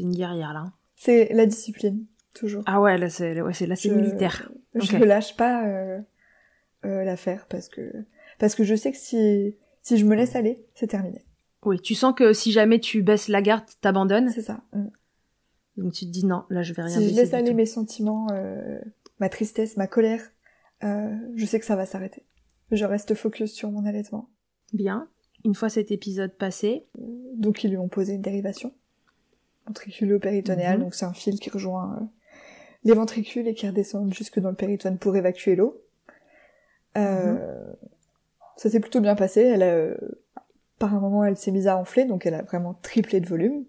une guerrière là. hein. C'est la discipline toujours. Ah ouais, là, c'est ouais, là, c'est militaire. Je ne lâche pas euh, euh, l'affaire parce que parce que je sais que si si je me laisse aller, c'est terminé. Oui, tu sens que si jamais tu baisses la garde, t'abandonnes. C'est ça. Mm. Donc tu te dis non, là, je vais rien Si je laisse aller mes sentiments, euh, ma tristesse, ma colère, je sais que ça va s'arrêter. Je reste focus sur mon allaitement. Bien. Une fois cet épisode passé, Donc ils lui ont posé une dérivation ventriculo-péritonéale, Mhm. donc c'est un fil qui rejoint les ventricules et qui redescend jusque dans le péritone pour évacuer l'eau. Euh, Mhm. Ça s'est plutôt bien passé. Elle a, par un moment, elle s'est mise à enfler, donc elle a vraiment triplé de volume.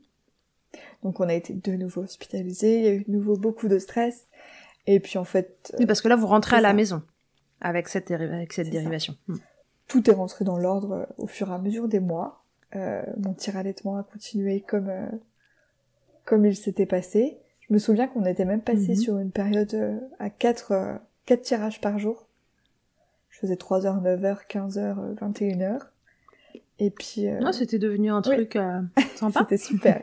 Donc on a été de nouveau hospitalisés, il y a eu de nouveau beaucoup de stress. Et puis en fait, oui, parce que là, vous rentrez à la ça. maison avec cette, avec dérivation. Hmm. tout est rentré dans l'ordre euh, au fur et à mesure des mois. Euh, mon tir allaitement a continué comme euh, comme il s'était passé. Je me souviens qu'on était même passé Mhm. sur une période euh, à 4 euh, quatre tirages par jour. Je faisais 3h, 9h, 15h, 21h. Et puis euh, Non, c'était devenu un oui. truc euh, sympa. c'était super.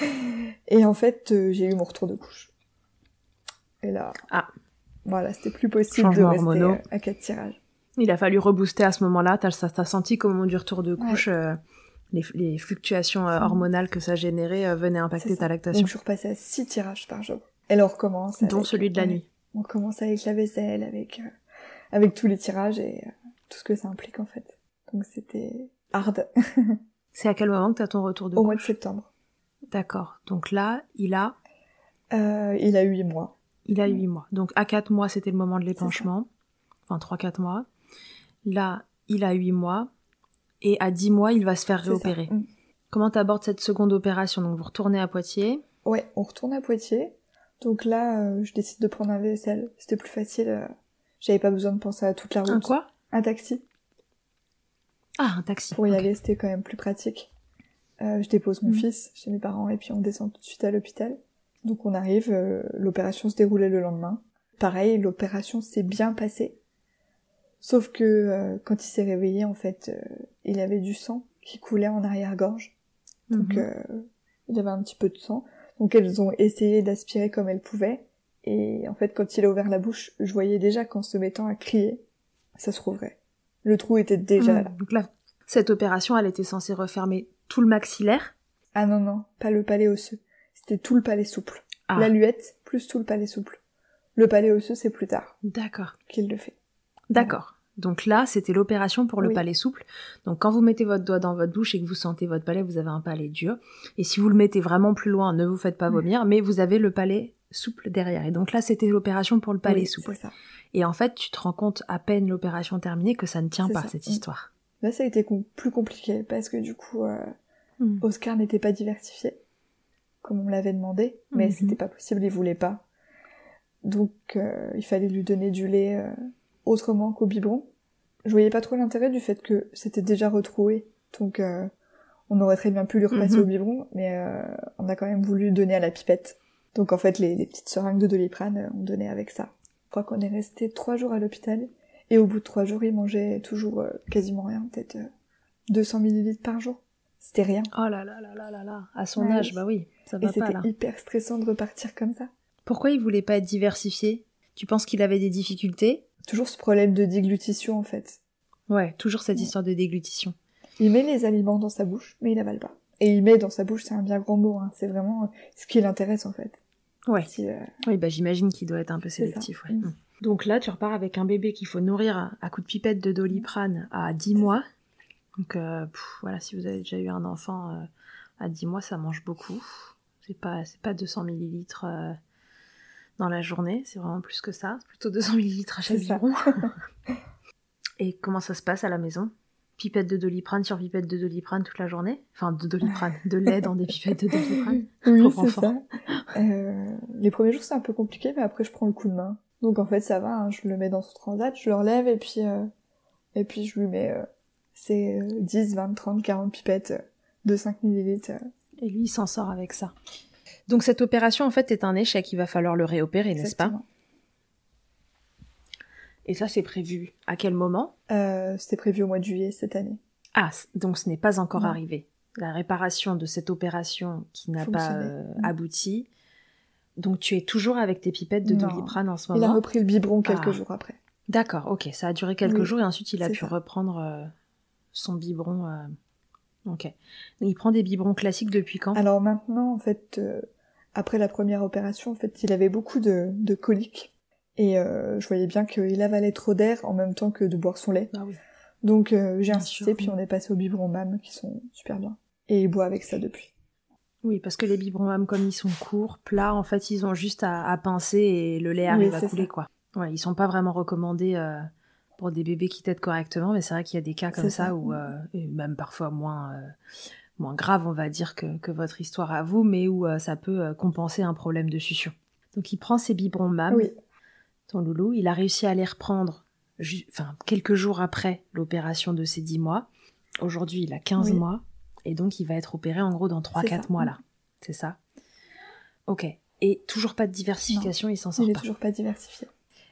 et en fait, euh, j'ai eu mon retour de couche. Et là, Ah. voilà, c'était plus possible Changement de rester hormonaux. euh, à 4 tirages. Il a fallu rebooster à ce moment-là. T'as t'as senti qu'au moment du retour de couche, euh, les, les fluctuations euh, hormonales que ça générait euh, venaient impacter ta lactation, Donc je suis repassée à 6 tirages par jour. Et là on recommence. dont avec- celui de la ouais. nuit. On commence avec la vaisselle, avec, euh, avec tous les tirages et euh, tout ce que ça implique en fait. Donc c'était hard C'est à quel moment que t'as ton retour de au mois de septembre. D'accord. Donc là, il a, Euh, il a eu 8 mois. il a Mm. 8 mois. Donc à 4 mois, c'était le moment de l'épanchement. Enfin, 3-4 mois. Là, il a 8 mois. Et à 10 mois, il va se faire réopérer. Mm. Comment t'abordes cette seconde opération? Donc vous retournez à Poitiers. Ouais, on retourne à Poitiers. Donc là, euh, je décide de prendre un VSL. C'était plus facile. euh, J'avais pas besoin de penser à toute la route. Un quoi? Un taxi. Ah, un taxi. Pour y aller, c'était quand même plus pratique. Euh, je dépose mon Mhm. fils chez mes parents et puis on descend tout de suite à l'hôpital. Donc on arrive, l'opération se déroulait le lendemain. Pareil, l'opération s'est bien passée. Sauf que euh, quand il s'est réveillé, en fait, euh, il avait du sang qui coulait en arrière-gorge. Donc Mhm. euh, il y avait un petit peu de sang. Donc elles ont essayé d'aspirer comme elles pouvaient. Et en fait, quand il a ouvert la bouche, je voyais déjà qu'en se mettant à crier, ça se rouvrait. Le trou était déjà Mhm. là. Donc là, cette opération, elle était censée refermer tout le maxillaire? Ah non, non, pas le palais osseux. C'était tout le palais souple. Ah, L'aluette plus tout le palais souple. Le palais osseux, c'est plus tard d'accord. qu'il le fait. D'accord. Donc là, c'était l'opération pour le Oui. palais souple. Donc quand vous mettez votre doigt dans votre bouche et que vous sentez votre palais, vous avez un palais dur. Et si vous le mettez vraiment plus loin, ne vous faites pas Mm. vomir, mais vous avez le palais souple derrière. Et donc là, c'était l'opération pour le palais Oui, souple. ça. Et en fait, tu te rends compte à peine l'opération terminée que ça ne tient pas ça. cette Mm. histoire. Là, ça a été com- plus compliqué parce que du coup, euh, Mm. Oscar n'était pas diversifié, comme on me l'avait demandé, mais Mhm. c'était pas possible, il voulait pas. Donc, euh, il fallait lui donner du lait euh, autrement qu'au biberon. Je voyais pas trop l'intérêt du fait que c'était déjà retrouvé, donc euh, on aurait très bien pu lui repasser Mhm. au biberon, mais euh, on a quand même voulu donner à la pipette. Donc en fait, les, les petites seringues de doliprane, euh, on donnait avec ça. Je crois qu'on est resté trois jours à l'hôpital, et au bout de trois jours, il mangeait toujours euh, quasiment rien, peut-être euh, 200 millilitres par jour. C'était rien. Oh là là là là là là. À son Ouais. âge, bah oui, ça Et va pas c'était là. hyper stressant de repartir comme ça. Pourquoi il voulait pas être diversifié Tu penses qu'il avait des difficultés? Toujours ce problème de déglutition en fait. Ouais, toujours cette Ouais. histoire de déglutition. Il met les aliments dans sa bouche, mais il avale pas. Et il met dans sa bouche, c'est un bien grand mot, hein. c'est vraiment euh, ce qui l'intéresse en fait. Ouais. Si, euh, Oui, bah j'imagine qu'il doit être un peu sélectif. Ouais. Mm. Mm. Donc là, tu repars avec un bébé qu'il faut nourrir à coups de pipette de doliprane à 10 mois. Donc euh, pff, voilà, si vous avez déjà eu un enfant euh, à 10 mois, ça mange beaucoup. C'est pas, c'est pas 200 millilitres euh, dans la journée, c'est vraiment plus que ça. C'est plutôt 200 millilitres à chaque biberon. Et comment ça se passe à la maison? Pipette de doliprane sur pipette de doliprane toute la journée? Enfin, de doliprane, de lait dans des pipettes de doliprane. Oui, c'est ça. Euh, les premiers jours, c'est un peu compliqué, mais après, je prends le coup de main. Donc, en fait, ça va, hein, je le mets dans son transat, je le relève, et puis, euh, et puis je lui mets euh, ses 10, 20, 30, 40 pipettes de 5 millilitres. Et lui, il s'en sort avec ça. Donc, cette opération, en fait, est un échec. Il va falloir le réopérer, n'est-ce pas? Et ça, c'est prévu à quel moment? Euh, C'était prévu au mois de juillet cette année. Ah, donc ce n'est pas encore arrivé. La réparation de cette opération qui n'a pas euh, abouti. Donc tu es toujours avec tes pipettes de doliprane en ce moment Il a repris le biberon quelques ah. jours après. D'accord, ok. Ça a duré quelques jours et ensuite il a pu reprendre euh, son biberon. Ok. Il prend des biberons classiques depuis quand? Alors maintenant, en fait, après la première opération, en fait, il avait beaucoup de, de coliques. Et euh, je voyais bien qu'il avalait trop d'air en même temps que de boire son lait. Ah oui. Donc euh, j'ai insisté, puis on est passé aux biberons MAM qui sont super bien. Et il boit avec ça depuis. Oui, parce que les biberons MAM, comme ils sont courts, plats, en fait, ils ont juste à, pincer et le lait arrive à couler, quoi. Ouais, ils sont pas vraiment recommandés euh, pour des bébés qui têtent correctement, mais c'est vrai qu'il y a des cas comme ça, où, et même parfois moins, moins grave, on va dire, que, que, votre histoire à vous, mais où ça peut compenser un problème de succion. Donc il prend ses biberons MAM. Oui ton loulou. Il a réussi à les reprendre enfin, quelques jours après l'opération de ses 10 mois. Aujourd'hui, il a 15 mois. Et donc, il va être opéré en gros dans 3-4 mois là. C'est ça Ok. Et toujours pas de diversification, il s'en sort il pas. toujours pas diversifié.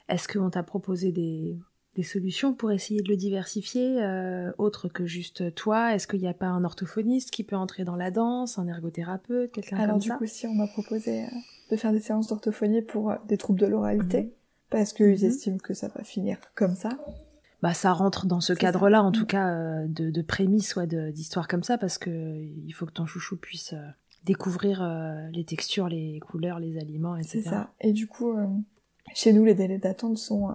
Est-ce qu'on t'a proposé des, solutions pour essayer de le diversifier, euh, autre que juste toi Est-ce qu'il n'y a pas un orthophoniste qui peut entrer dans la danse, un ergothérapeute, quelqu'un comme ça Alors du coup, si on m'a proposé euh, de faire des séances d'orthophonie pour euh, des troubles de l'oralité. Mhm parce qu'ils mhm. estiment que ça va finir comme ça. Bah, ça rentre dans ce cadre-là, en tout mm. cas, de, de prémices, ouais, d'histoires comme ça, parce que il faut que ton chouchou puisse découvrir les textures, les couleurs, les aliments, etc. C'est ça. Et du coup, chez nous, les délais d'attente sont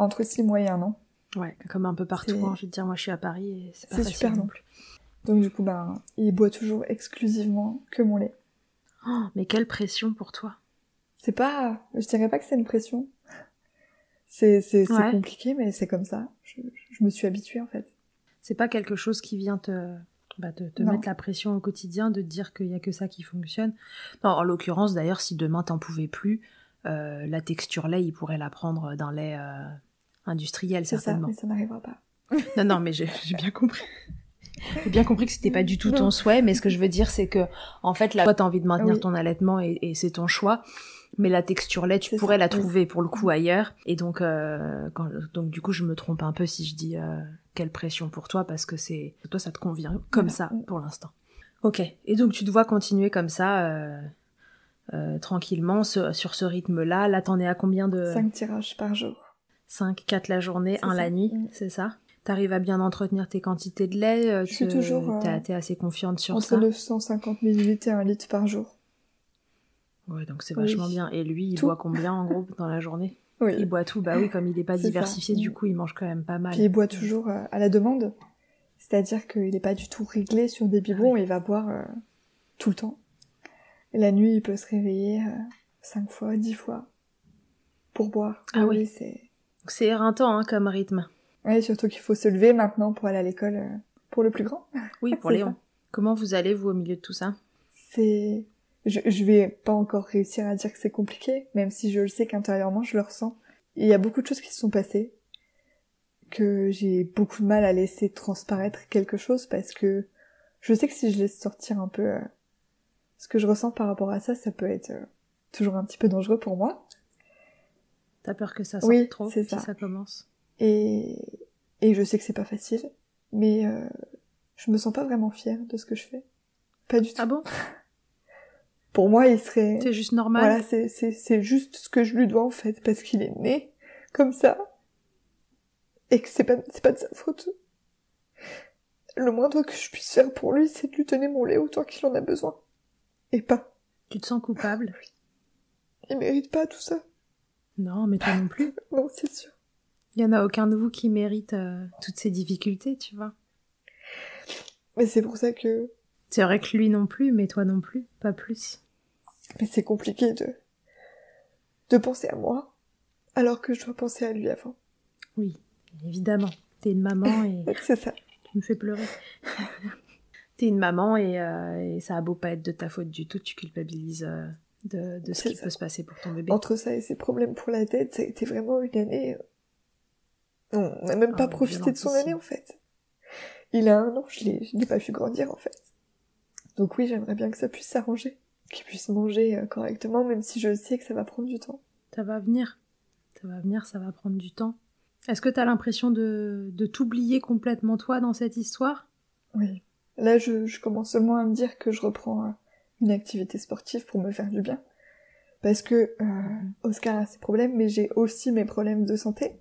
entre 6 mois et 1 an. Ouais, comme un peu partout. Hein, je veux dire, moi, je suis à Paris et c'est pas super non plus. Donc, du coup, ben, il boit toujours exclusivement que mon lait. Oh, mais quelle pression pour toi c'est pas, je dirais pas que c'est une pression. C'est, c'est compliqué, mais c'est comme ça. Je, je, me suis habituée, en fait. C'est pas quelque chose qui vient te, bah, te, te mettre la pression au quotidien, de te dire qu'il y a que ça qui fonctionne. Non, en l'occurrence, d'ailleurs, si demain t'en pouvais plus, euh, la texture lait, il pourrait la prendre d'un lait euh, industriel, certainement. Ça, mais ça n'arrivera pas. non, non, mais j'ai, bien compris. J'ai bien compris que c'était pas du tout ton souhait, mais ce que je veux dire, c'est que, en fait, là, toi, t'as envie de maintenir ton allaitement et, et c'est ton choix mais la texture lait, tu pourrais la trouver pour le coup ailleurs. Et donc, euh, quand, donc du coup, je me trompe un peu si je dis euh, quelle pression pour toi, parce que c'est toi, ça te convient comme ça pour l'instant. Ok. Et donc, tu te vois continuer comme ça. Euh, euh tranquillement sur ce rythme-là. Là, t'en es à combien de... 5 tirages par jour. 5, 4 la journée, 1 la nuit, mm. c'est ça? T'arrives à bien entretenir tes quantités de lait Je suis toujours... T'es assez confiante sur ça? Entre 950 ml et 1 litre par jour. Ouais, donc c'est vachement bien. Et lui, il boit combien en gros dans la journée? Oui. Il boit tout. Bah oui, comme il n'est pas diversifié, du coup, il mange quand même pas mal. Puis il boit toujours euh, à la demande. C'est-à-dire qu'il n'est pas du tout réglé sur des biberons, il va boire euh, tout le temps. Et la nuit, il peut se réveiller euh, cinq fois, dix fois pour boire. Ah oui, c'est... C'est éreintant hein, comme rythme. Oui, surtout qu'il faut se lever maintenant pour aller à l'école pour le plus grand. Oui, pour Léon. Comment vous allez, vous, au milieu de tout ça? C'est je, je vais pas encore réussir à dire que c'est compliqué, même si je le sais qu'intérieurement je le ressens. Il y a beaucoup de choses qui se sont passées, que j'ai beaucoup de mal à laisser transparaître quelque chose parce que je sais que si je laisse sortir un peu euh, ce que je ressens par rapport à ça, ça peut être euh, toujours un petit peu dangereux pour moi. T'as peur que ça sorte trop si ça. ça commence. Et, et je sais que c'est pas facile, mais euh, je me sens pas vraiment fière de ce que je fais. Pas du tout. Ah bon? Pour moi, il serait... C'est juste normal. Voilà, c'est, c'est, c'est juste ce que je lui dois, en fait, parce qu'il est né comme ça. Et que c'est pas, c'est pas de sa faute. Le moindre que je puisse faire pour lui, c'est de lui donner mon lait autant qu'il en a besoin. Et pas. Tu te sens coupable? Il mérite pas tout ça. Non, mais toi non plus. non, c'est sûr. Il y en a aucun de vous qui mérite euh, toutes ces difficultés, tu vois. Mais c'est pour ça que c'est vrai que lui non plus, mais toi non plus, pas plus. Mais c'est compliqué de de penser à moi alors que je dois penser à lui avant. Oui, évidemment. T'es une maman et C'est ça. tu me fais pleurer. T'es une maman et, euh, et ça a beau pas être de ta faute du tout, tu culpabilises euh, de, de ce qui ça. peut se passer pour ton bébé. Entre ça et ses problèmes pour la tête, ça a été vraiment une année... euh, On n'a même pas Ah, profité de son année, en fait. Il a un an, je je l'ai pas vu grandir, en fait. Donc oui, j'aimerais bien que ça puisse s'arranger. Qu'il puisse manger euh, correctement, même si je sais que ça va prendre du temps. Ça va venir. Ça va venir, ça va prendre du temps. Est-ce que t'as l'impression de, de t'oublier complètement toi dans cette histoire? Oui. Là, je, je commence seulement à me dire que je reprends euh, une activité sportive pour me faire du bien. Parce que euh, Oscar a ses problèmes, mais j'ai aussi mes problèmes de santé.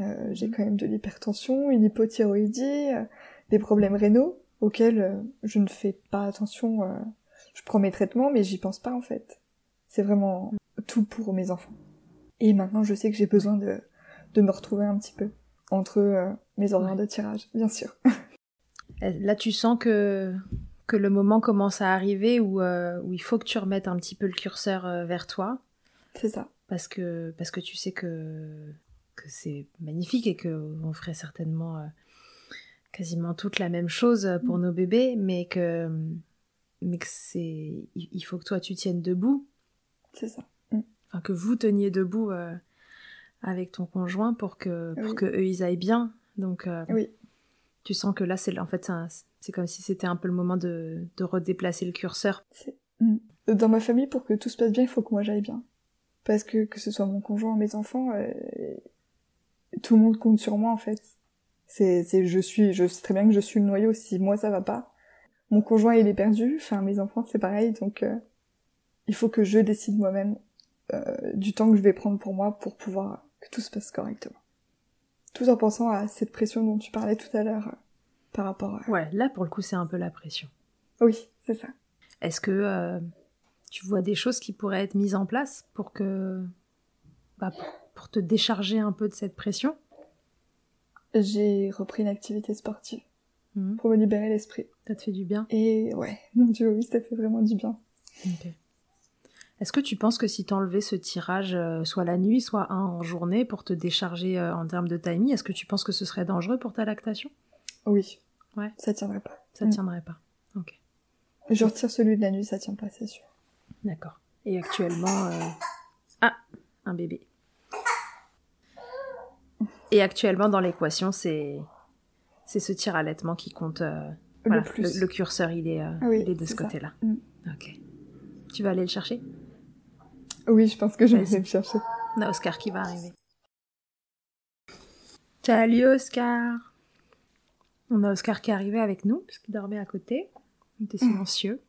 Euh, j'ai quand même de l'hypertension, une hypothyroïdie, euh, des problèmes rénaux auxquels je ne fais pas attention. je prends mes traitements, mais j'y pense pas en fait. C'est vraiment tout pour mes enfants. Et maintenant, je sais que j'ai besoin de, de me retrouver un petit peu entre mes horaires de tirage, bien sûr. Là, tu sens que, que le moment commence à arriver où, euh, où il faut que tu remettes un petit peu le curseur euh, vers toi. C'est ça. parce que parce que tu sais que que c'est magnifique et que on ferait certainement euh, quasiment toute la même chose pour nos bébés mais que mais que c'est il faut que toi tu tiennes debout C'est ça. enfin que vous teniez debout avec ton conjoint pour que pour Oui. que eux ils aillent bien donc Oui. Tu sens que là c'est en fait c'est comme si c'était un peu le moment de de redéplacer le curseur C'est- Mm. Dans ma famille, pour que tout se passe bien, il faut que moi j'aille bien. Parce que que ce soit mon conjoint, mes enfants, euh, tout le monde compte sur moi en fait. C'est, c'est, je suis, je sais très bien que je suis le noyau. Si moi ça va pas, mon conjoint il est perdu. Enfin, mes enfants c'est pareil. Donc, euh, il faut que je décide moi-même euh, du temps que je vais prendre pour moi pour pouvoir que tout se passe correctement. Tout en pensant à cette pression dont tu parlais tout à l'heure euh, par rapport à. ouais là pour le coup c'est un peu la pression Oui, c'est ça. Est-ce que euh, tu vois des choses qui pourraient être mises en place pour que bah, pour, pour te décharger un peu de cette pression? J'ai repris une activité sportive Mhm. pour me libérer l'esprit. Ça te fait du bien? Et ouais, mon dieu, oui, ça fait vraiment du bien. Est-ce que tu penses que si t'enlevais ce tirage euh, soit la nuit, soit un en journée pour te décharger euh, en termes de timing, est-ce que tu penses que ce serait dangereux pour ta lactation? Oui. Ouais. Ça tiendrait pas. Ça Mm. tiendrait pas. Ok, Je retire celui de la nuit, ça tient pas, c'est sûr. d'accord. Et actuellement, euh, ah, un bébé. Et actuellement dans l'équation, c'est c'est ce tir allaitement qui compte. Voilà, le plus. le, curseur, il est, oui, il est de ce côté-là. Mm. Ok. Tu vas aller le chercher? Oui, je pense que je vais le chercher. On a Oscar qui va arriver. Salut Oscar On a Oscar qui est arrivé avec nous, parce qu'il dormait à côté. Il était silencieux.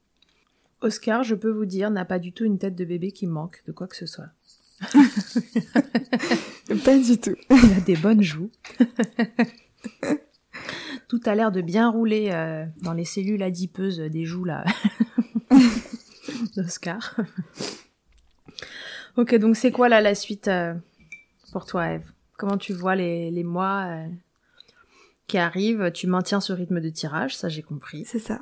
Oscar, je peux vous dire, n'a pas du tout une tête de bébé qui manque de quoi que ce soit. Pas du tout. Il a des bonnes joues. Tout a l'air de bien rouler euh, dans les cellules adipeuses des joues là d'Oscar. Ok, donc c'est quoi là la suite euh, pour toi, Eve? Comment tu vois les, les mois euh, qui arrivent? Tu maintiens ce rythme de tirage, ça j'ai compris. C'est ça.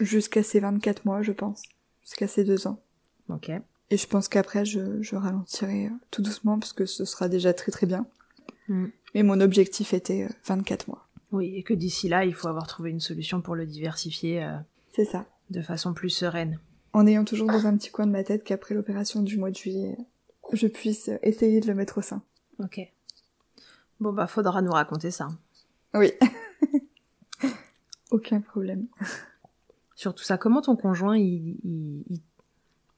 Jusqu'à ces 24 mois, je pense. Jusqu'à ces deux ans. Ok. Et je pense qu'après, je, je ralentirai euh, tout doucement parce que ce sera déjà très très bien. Mm. Mais mon objectif était euh, 24 mois. Oui, et que d'ici là, il faut avoir trouvé une solution pour le diversifier euh, C'est ça. de façon plus sereine. En ayant toujours dans un petit coin de ma tête qu'après l'opération du mois de juillet, je puisse essayer de le mettre au sein. Ok. Bon bah faudra nous raconter ça. Oui. Aucun problème. Surtout ça, comment ton conjoint il, il, il-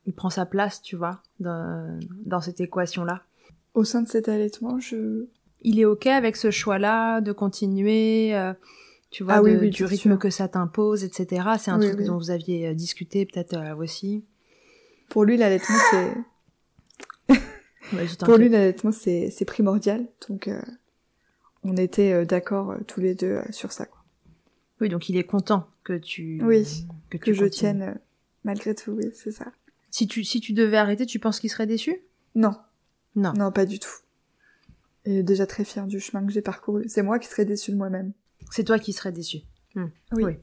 il prend sa place, tu vois, dans, dans cette équation-là? Au sein de cet allaitement, je... Il est ok avec ce choix-là de continuer, euh, tu vois, Ah oui, de- oui, du rythme sûr. que ça t'impose, etc. C'est un Oui, truc dont vous aviez euh, discuté peut-être euh, aussi. Pour lui, l'allaitement, c'est... Pour lui, l'allaitement, c'est, c'est primordial. Donc, euh, on était euh, d'accord euh, tous les deux sur ça, quoi. Oui, donc il est content que tu Oui, que, tu Que je tienne malgré tout, oui, c'est ça. Si tu si tu devais arrêter, tu penses qu'il serait déçu? Non, Non. non, pas du tout. Et déjà très fier du chemin que j'ai parcouru. C'est moi qui serais déçue de moi-même. C'est toi qui serais déçu. Hmm. Oui. Oui.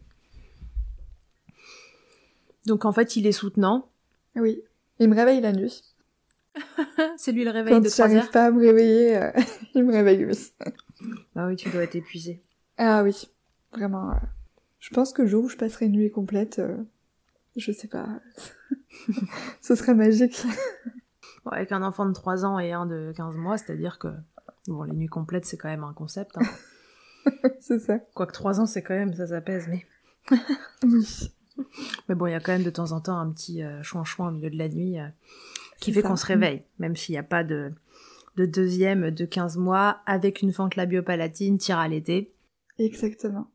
Donc en fait, il est soutenant. Oui. Il me réveille la nuit. C'est lui le réveil Quand de 3 j'arrive heures pas à me réveiller, euh, il me réveille, oui. Bah oui, tu dois être épuisé. Ah oui, vraiment. euh, je pense que le jour où je passerai une nuit complète, euh, je sais pas, ce serait magique. Bon, avec un enfant de 3 ans et un de 15 mois, c'est-à-dire que bon, les nuits complètes, c'est quand même un concept. Hein. c'est ça. Quoique 3 ans, c'est quand même, ça s'apaise, mais... Oui. Mais bon, il y a quand même de temps en temps un petit euh, chouin-chouin au milieu de la nuit euh, qui fait ça. qu'on se réveille, même s'il n'y a pas de, de deuxième de 15 mois avec une fente labiopalatine, tire à l'été. Exactement.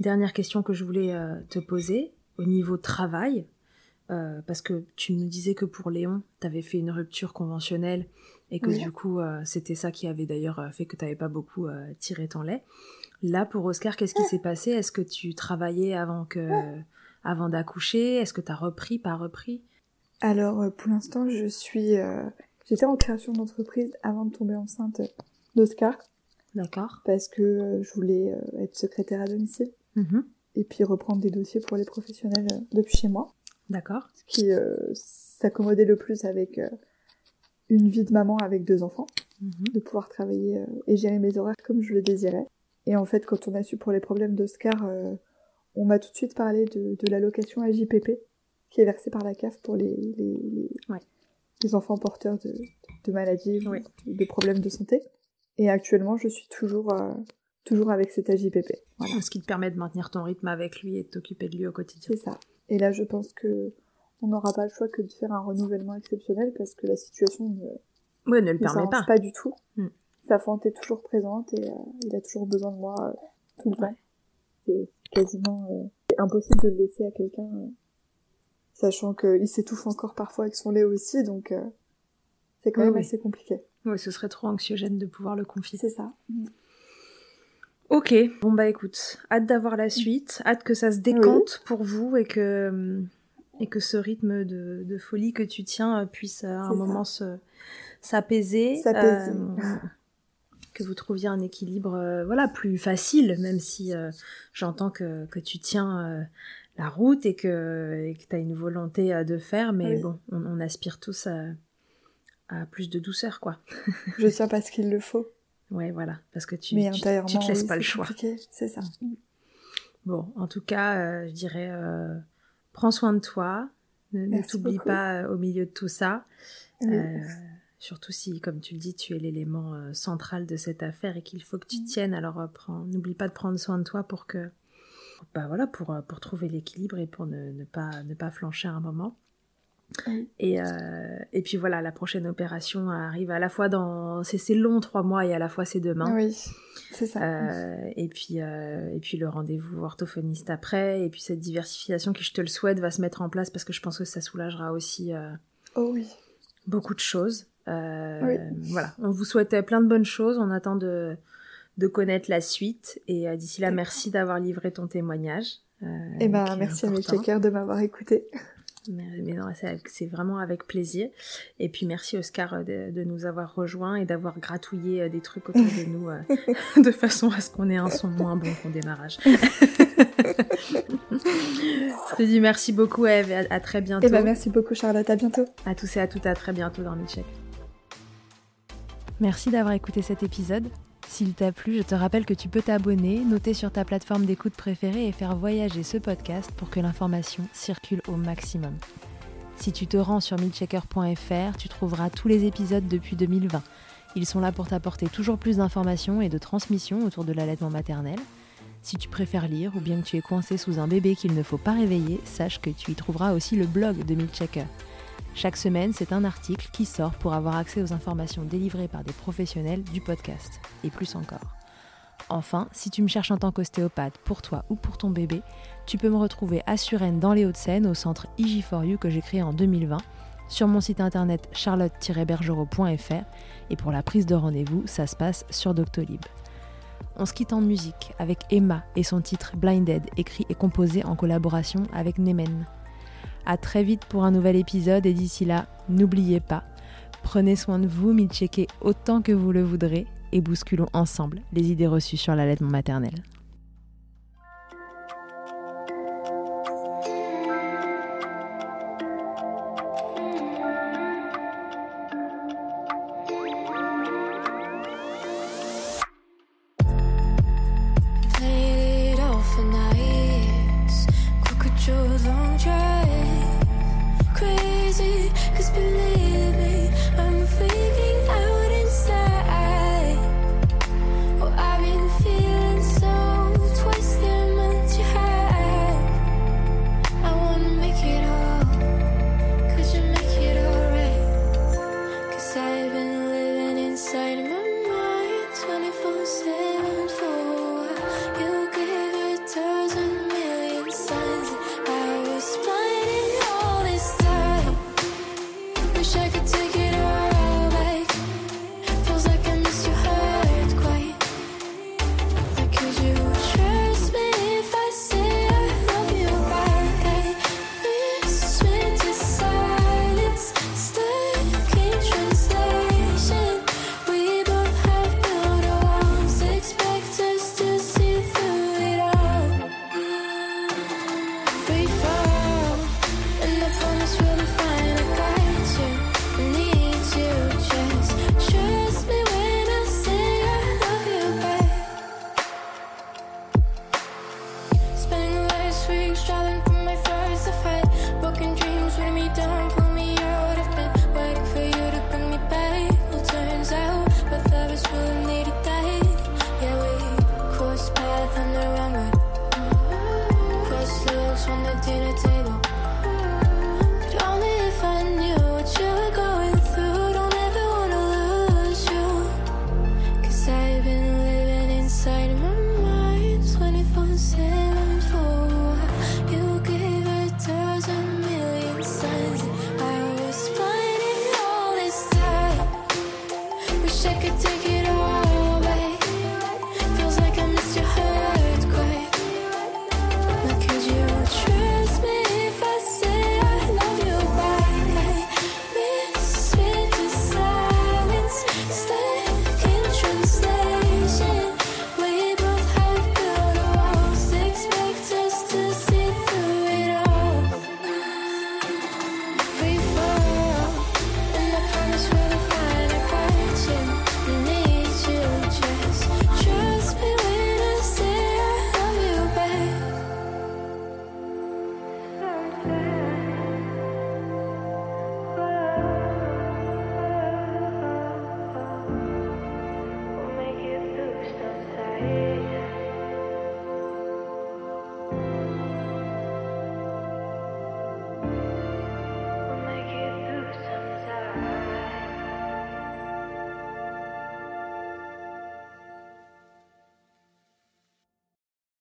Dernière question que je voulais euh, te poser au niveau travail, euh, parce que tu nous disais que pour Léon, tu avais fait une rupture conventionnelle et que Oui. du coup, c'était ça qui avait d'ailleurs fait que tu n'avais pas beaucoup tiré ton lait. Là, pour Oscar, qu'est-ce qui s'est passé? Est-ce que tu travaillais avant que avant d'accoucher? Est-ce que tu as repris, pas repris? Alors, euh, pour l'instant, je suis... euh, J'étais en création d'entreprise avant de tomber enceinte d'Oscar, D'accord. parce que euh, je voulais euh, être secrétaire à domicile, Mhm. et puis reprendre des dossiers pour les professionnels depuis chez moi. D'accord. ce qui s'accommodait le plus avec une vie de maman avec deux enfants, Mhm. de pouvoir travailler et gérer mes horaires comme je le désirais. Et en fait, quand on a su pour les problèmes d'Oscar, euh, on m'a tout de suite parlé de, de l'allocation AJPP, qui est versée par la CAF pour les, les, les, Ouais. les enfants porteurs de, de maladies, ou Ouais. de problèmes de santé. Et actuellement, je suis toujours, euh, toujours avec cet AJPP. Voilà. Ce qui te permet de maintenir ton rythme avec lui et de t'occuper de lui au quotidien. C'est ça. Et là, je pense que on n'aura pas le choix que de faire un renouvellement exceptionnel parce que la situation ne, le ne permet pas. pas. du tout. Mm. Sa fente est toujours présente et euh, il a toujours besoin de moi euh, tout le temps. C'est quasiment euh, impossible de le laisser à quelqu'un, sachant qu'il s'étouffe encore parfois avec son lait aussi, donc c'est quand Oui, même oui. assez compliqué. Oui, ce serait trop anxiogène de pouvoir le confier. C'est ça. Ok, bon bah écoute, hâte d'avoir la suite, hâte que ça se décante pour vous et que et que ce rythme de, de folie que tu tiens puisse à un moment se s'apaiser, S'apaiser. euh, que vous trouviez un équilibre euh, voilà plus facile, même si euh, j'entends que, que tu tiens euh, la route et que tu as une volonté de faire, mais Oui. bon, on, on aspire tous à, à plus de douceur quoi. Je tiens parce qu'il le faut, Ouais, voilà, parce que tu mais tu, te laisses oui, pas le choix. C'est ça. Bon, en tout cas, je dirais, prends soin de toi, ne, ne t'oublie pas au milieu de tout ça, Oui. Surtout si, comme tu le dis, tu es l'élément euh, central de cette affaire et qu'il faut que tu Mm. tiennes. Alors, euh, n'oublie pas de prendre soin de toi pour que, bah voilà, pour euh, pour trouver l'équilibre et pour ne, ne pas ne pas flancher à un moment. Oui. Et, euh, et puis voilà, la prochaine opération arrive à la fois dans... C'est c'est long, trois mois, et à la fois c'est demain. Oui, c'est ça. Et puis et puis le rendez-vous orthophoniste après et puis cette diversification qui je te le souhaite va se mettre en place parce que je pense que ça soulagera aussi Oh oui. beaucoup de choses Oui. voilà on vous souhaite plein de bonnes choses on attend de de connaître la suite et euh, d'ici là merci d'avoir livré ton témoignage euh, Eh ben, merci à mes checkers de m'avoir écouté. Mais, mais non, c'est vraiment avec plaisir. Et puis merci Oscar euh, de, de nous avoir rejoints et d'avoir gratouillé euh, des trucs autour de nous euh, de façon à ce qu'on ait un son moins bon qu'au démarrage. Je te dis merci beaucoup Eve et à, à très bientôt. Eh ben, merci beaucoup, Charlotte. À bientôt. À tous et à toutes, à très bientôt dans Milkshake. Merci d'avoir écouté cet épisode. S'il t'a plu, je te rappelle que tu peux t'abonner, noter sur ta plateforme d'écoute préférée et faire voyager ce podcast pour que l'information circule au maximum. Si tu te rends sur milchecker.fr, tu trouveras tous les épisodes depuis 2020. Ils sont là pour t'apporter toujours plus d'informations et de transmissions autour de l'allaitement maternel. Si tu préfères lire ou bien que tu es coincé sous un bébé qu'il ne faut pas réveiller, sache que tu y trouveras aussi le blog de Milchecker. Chaque semaine, c'est un article qui sort pour avoir accès aux informations délivrées par des professionnels du podcast, et plus encore. Enfin, si tu me cherches en tant qu'ostéopathe pour toi ou pour ton bébé, tu peux me retrouver à Suresnes dans les Hauts-de-Seine au centre IG4U que j'ai créé en 2020, sur mon site internet charlotte-bergerot.fr et pour la prise de rendez-vous, ça se passe sur Doctolib. On se quitte en musique avec Emma et son titre Blinded, écrit et composé en collaboration avec Nemen. À très vite pour un nouvel épisode et d'ici là, n'oubliez pas, prenez soin de vous, milcheckez autant que vous le voudrez et bousculons ensemble les idées reçues sur l'allaitement maternel.